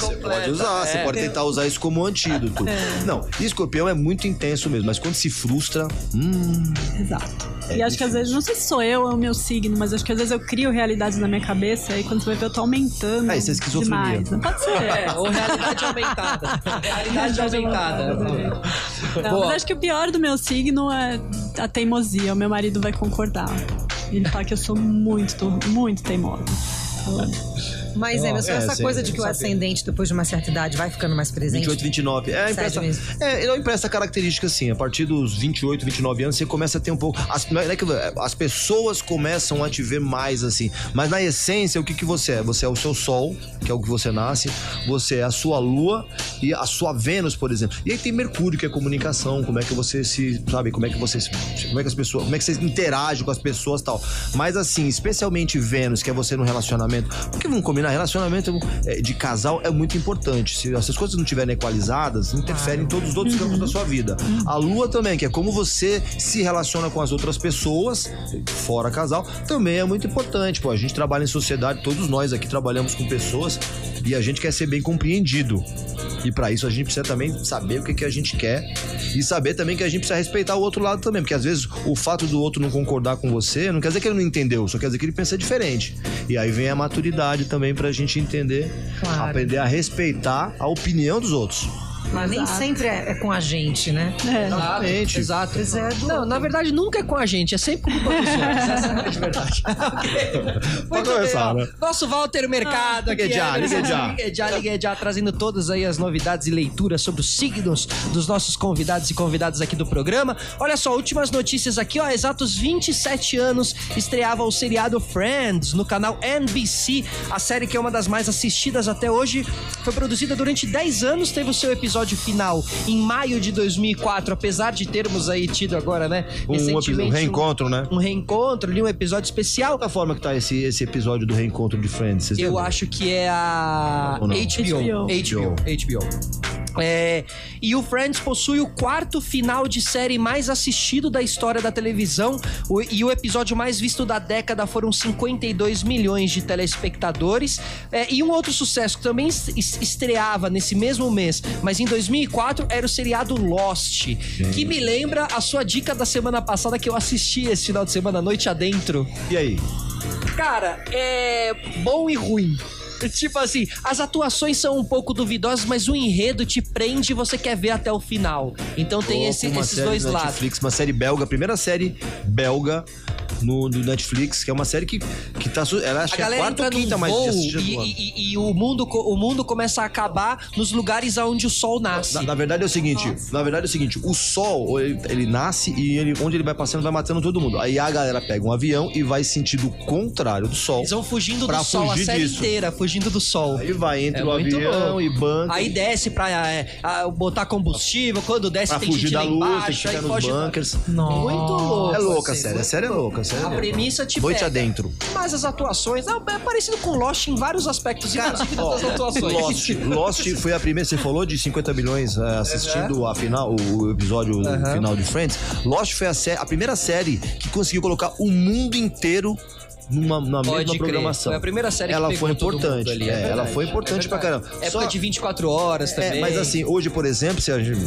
Completa. Pode usar, você É. pode tentar usar isso como antídoto. Não, escorpião é muito intenso mesmo, mas quando se frustra. Hum, Exato. É e acho que às vezes, não sei se sou eu ou é o meu signo, mas acho que às vezes eu crio realidades na minha cabeça e quando você vai ver, eu tô aumentando. É, isso é esquizofrenia. Demais. Não pode ser. É, ou realidade aumentada. Realidade aumentada. Não, Boa. mas acho que o pior do meu signo é a teimosia. O meu marido vai concordar. Ele fala que eu sou muito, muito teimosa. Então, Mas, Emerson, É, essa sim, coisa de que o ascendente, depois de uma certa idade, vai ficando mais presente. 28, 29. É, empresta, é, não empresta característica assim. A partir dos 28, 29 anos, você começa a ter um pouco. As, não é que- as pessoas começam a te ver mais assim. Mas na essência, o que, que você é? Você é o seu sol, que é o que você nasce. Você é a sua lua e a sua Vênus, por exemplo. E aí tem Mercúrio, que é comunicação. Como é que você se. Sabe? Como é que você. se- Como é que as pessoas. Como é que você interage com as pessoas e tal. Mas assim, especialmente Vênus, que é você no relacionamento. Porque vamos combinar, relacionamento é, de casal é muito importante. Se essas coisas não estiverem equalizadas, interferem em todos os outros campos da sua vida. A lua também, que é como você se relaciona com as outras pessoas, fora casal, também é muito importante. Pô, a gente trabalha em sociedade, todos nós aqui trabalhamos com pessoas e a gente quer ser bem compreendido. E pra isso a gente precisa também saber o que, que a gente quer e saber também que a gente precisa respeitar o outro lado também, porque às vezes o fato do outro não concordar com você não quer dizer que ele não entendeu, só quer dizer que ele pensa diferente. E aí vem a maturidade também pra gente entender, Claro. aprender a respeitar a opinião dos outros. Mas nem sempre é, é com a gente, né? É. Exatamente. Exato. É, do- Não, na verdade nunca é com a gente, é sempre com dos outros. Essa é a grande verdade. Muito bem, começar, ó. né? Nosso Walter Mercado aqui. ligue já, é, ligue já. Ligue já, ligue já, trazendo todas aí as novidades e leituras sobre os signos dos nossos convidados e convidadas aqui do programa. Olha só, últimas notícias aqui, ó. Exatos 27 anos estreava o seriado Friends no canal NBC. A série que é uma das mais assistidas até hoje. Foi produzida durante 10 anos, teve o seu episódio final em maio de 2004, apesar de termos aí tido agora, né? Um, episódio- um reencontro, né? Um reencontro ali, um episódio especial. Da forma que tá esse, esse episódio do reencontro de Friends, vocês Eu lembram? acho que é a Ou não? HBO. HBO. HBO. É, e o Friends possui o quarto final de série mais assistido da história da televisão. O- e o episódio mais visto da década foram 52 milhões de telespectadores. É, e um outro sucesso que também es- es- estreava nesse mesmo mês, mas em 2004, era o seriado Lost. Que me lembra a sua dica da semana passada que eu assisti esse final de semana, noite adentro. E aí? Cara, é bom e ruim. Tipo assim, as atuações são um pouco duvidosas, mas o enredo te prende e você quer ver até o final. Então tem Ou esse- esses dois do lados. Netflix, uma série belga, a primeira série belga no, do Netflix, que é uma série que, que tá. Ela acho A que é a quarta entra ou quinta mais voo assistida e, e- e- o, mundo, o mundo começa a acabar nos lugares onde o sol nasce. Na, na verdade é o seguinte, na verdade é o seguinte, o sol, ele, ele nasce e ele, onde ele vai passando, vai matando todo mundo. Aí a galera pega um avião e vai sentido contrário do sol. Eles vão fugindo do sol a série disso. inteira, fugindo do sol. Aí vai entre É o avião louco. e banca. Aí desce pra é, a- botar combustível, quando desce pra tem fugir gente da lá luz, tem que embaixo, ficar aí nos da- bunkers. Nossa. Muito louco. É louca a série, a série é louca, a premissa te Noite pega. adentro. Mas as atuações, não, é parecido com Lost em vários aspectos, inclusive Ó, das atuações. Lost, Lost foi a primeira, você falou de 50 milhões é, assistindo a final, o, episódio Uhum. final de Friends. Lost foi a, a primeira série que conseguiu colocar o mundo inteiro numa, na Pode mesma crer. programação. Foi a primeira série que ela pegou foi importante. ali, é é, ela foi é importante pra verdade. caramba. Época de 24 horas também. É, mas assim, hoje, por exemplo, se a gente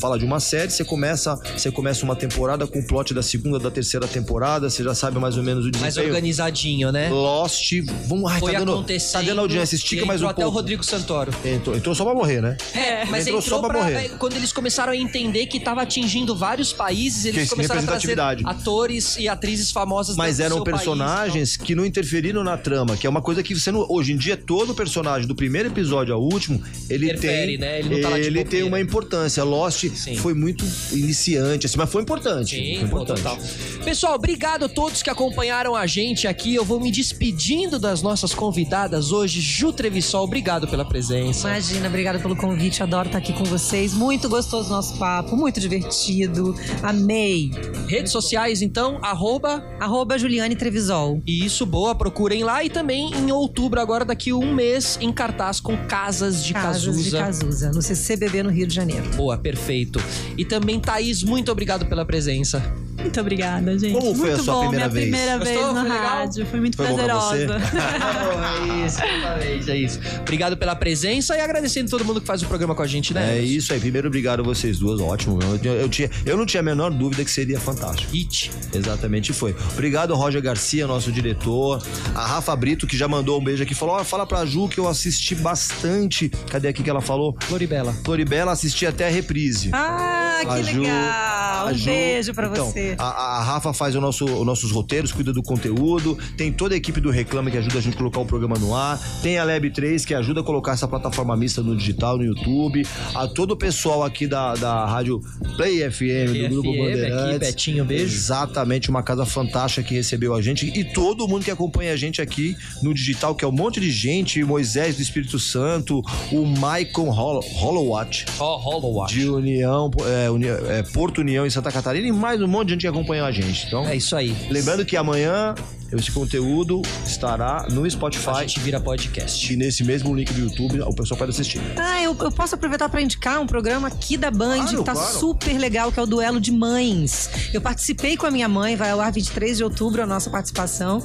fala de uma série, você começa, você começa uma temporada com o plot da segunda, da terceira temporada, você já sabe mais ou menos o mais desempenho. organizadinho, né? Lost, vamos, ai, Foi tá dando, tá dando audiência, estica mais um entrou até pouco. o Rodrigo Santoro. Entrou, entrou só pra morrer, né? É, mas Entrou entrou, só pra pra, morrer. é, quando eles começaram a entender que tava atingindo vários países, eles Que começaram a trazer atores e atrizes famosas Mas eram país, personagens que não interferiram na trama, que é uma coisa que você não, hoje em dia todo personagem do primeiro episódio ao último, ele Interfere, tem né? Ele não tá ele tem uma importância. Lost Sim. foi muito iniciante, assim, mas foi importante. Sim, foi importante. total. Pessoal, obrigado a todos que acompanharam a gente aqui. Eu vou me despedindo das nossas convidadas hoje. Ju Trevissol, obrigado pela presença. Imagina, obrigada pelo convite. Adoro estar aqui com vocês. Muito gostoso o nosso papo, muito divertido. Amei. Redes sociais, então, arroba. Arroba Juliane Trevisol. Isso, boa, procurem lá. E também em outubro, agora daqui um mês, em cartaz com Casas de Casas Cazuza. de Cazuza, no CCBB no Rio de Janeiro. Boa, perfeito. E também, Thaís, muito obrigado pela presença. Muito obrigada, gente. Como foi a muito sua bom, primeira minha vez? primeira vez Gostou? na rádio. Foi muito Foi prazerosa. é isso, exatamente, é isso. Obrigado pela presença e agradecendo todo mundo que faz o programa com a gente, né? É isso aí. Primeiro, obrigado a vocês duas. Ótimo. Eu, eu, tinha, eu não tinha a menor dúvida que seria fantástico. Hit. Exatamente foi. Obrigado, Roger Garcia, nosso diretor. A Rafa Brito, que já mandou um beijo aqui, falou: ó, fala pra Ju que eu assisti bastante. Cadê aqui que ela falou? Floribela. Floribela, assisti até a reprise. Ah, A que Ju- legal! Ah, um A Ju- beijo pra então, você. A, a Rafa faz o nosso, os nossos roteiros, cuida do conteúdo. Tem toda a equipe do Reclame que ajuda a gente a colocar o programa no ar. Tem a Lab 3 que ajuda a colocar essa plataforma mista no digital, no YouTube. A todo o pessoal aqui da, da rádio Play FM, Play do Grupo FM, Bandeirantes. aqui, Betinho, beijo. Exatamente, uma casa fantástica que recebeu a gente. E todo mundo que acompanha a gente aqui no digital, que é um monte de gente. Moisés do Espírito Santo, o Maicon Hollow, Hollowatch Ó, Hollow Watch. de União, é, Uni- é, Porto União em Santa Catarina e mais um monte de gente que acompanhou a gente. Então, É isso aí. lembrando que amanhã esse conteúdo estará no A Spotify gente vira podcast. e nesse mesmo link do YouTube o pessoal pode assistir. Ah, eu, eu posso aproveitar para indicar um programa aqui da Band Claro, que tá claro. super legal, que é o Duelo de Mães. Eu participei com a minha mãe, vai ao ar 23 de outubro a nossa participação.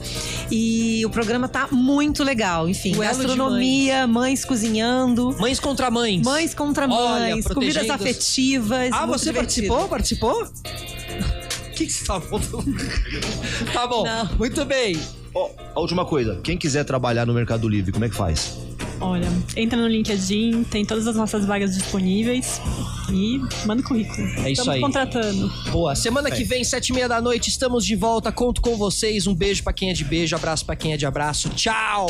E o programa tá muito legal. Enfim, Duelo gastronomia, mães. cozinhando. Mães contra mães. Mães contra Olha, mães, protegendo comidas as- afetivas. Ah, você divertido. participou? Participou? O que, que você tá falando? tá bom, Não. muito bem. Ó, a última coisa, quem quiser trabalhar no Mercado Livre, como é que faz? Olha, entra no LinkedIn, tem todas as nossas vagas disponíveis e manda o currículo. É isso Estamos aí. contratando. Boa. Semana que vem, sete e meia da noite, estamos de volta. Conto com vocês. Um beijo pra quem é de beijo, abraço pra quem é de abraço. Tchau!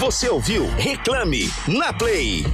Você ouviu Reclame na Play.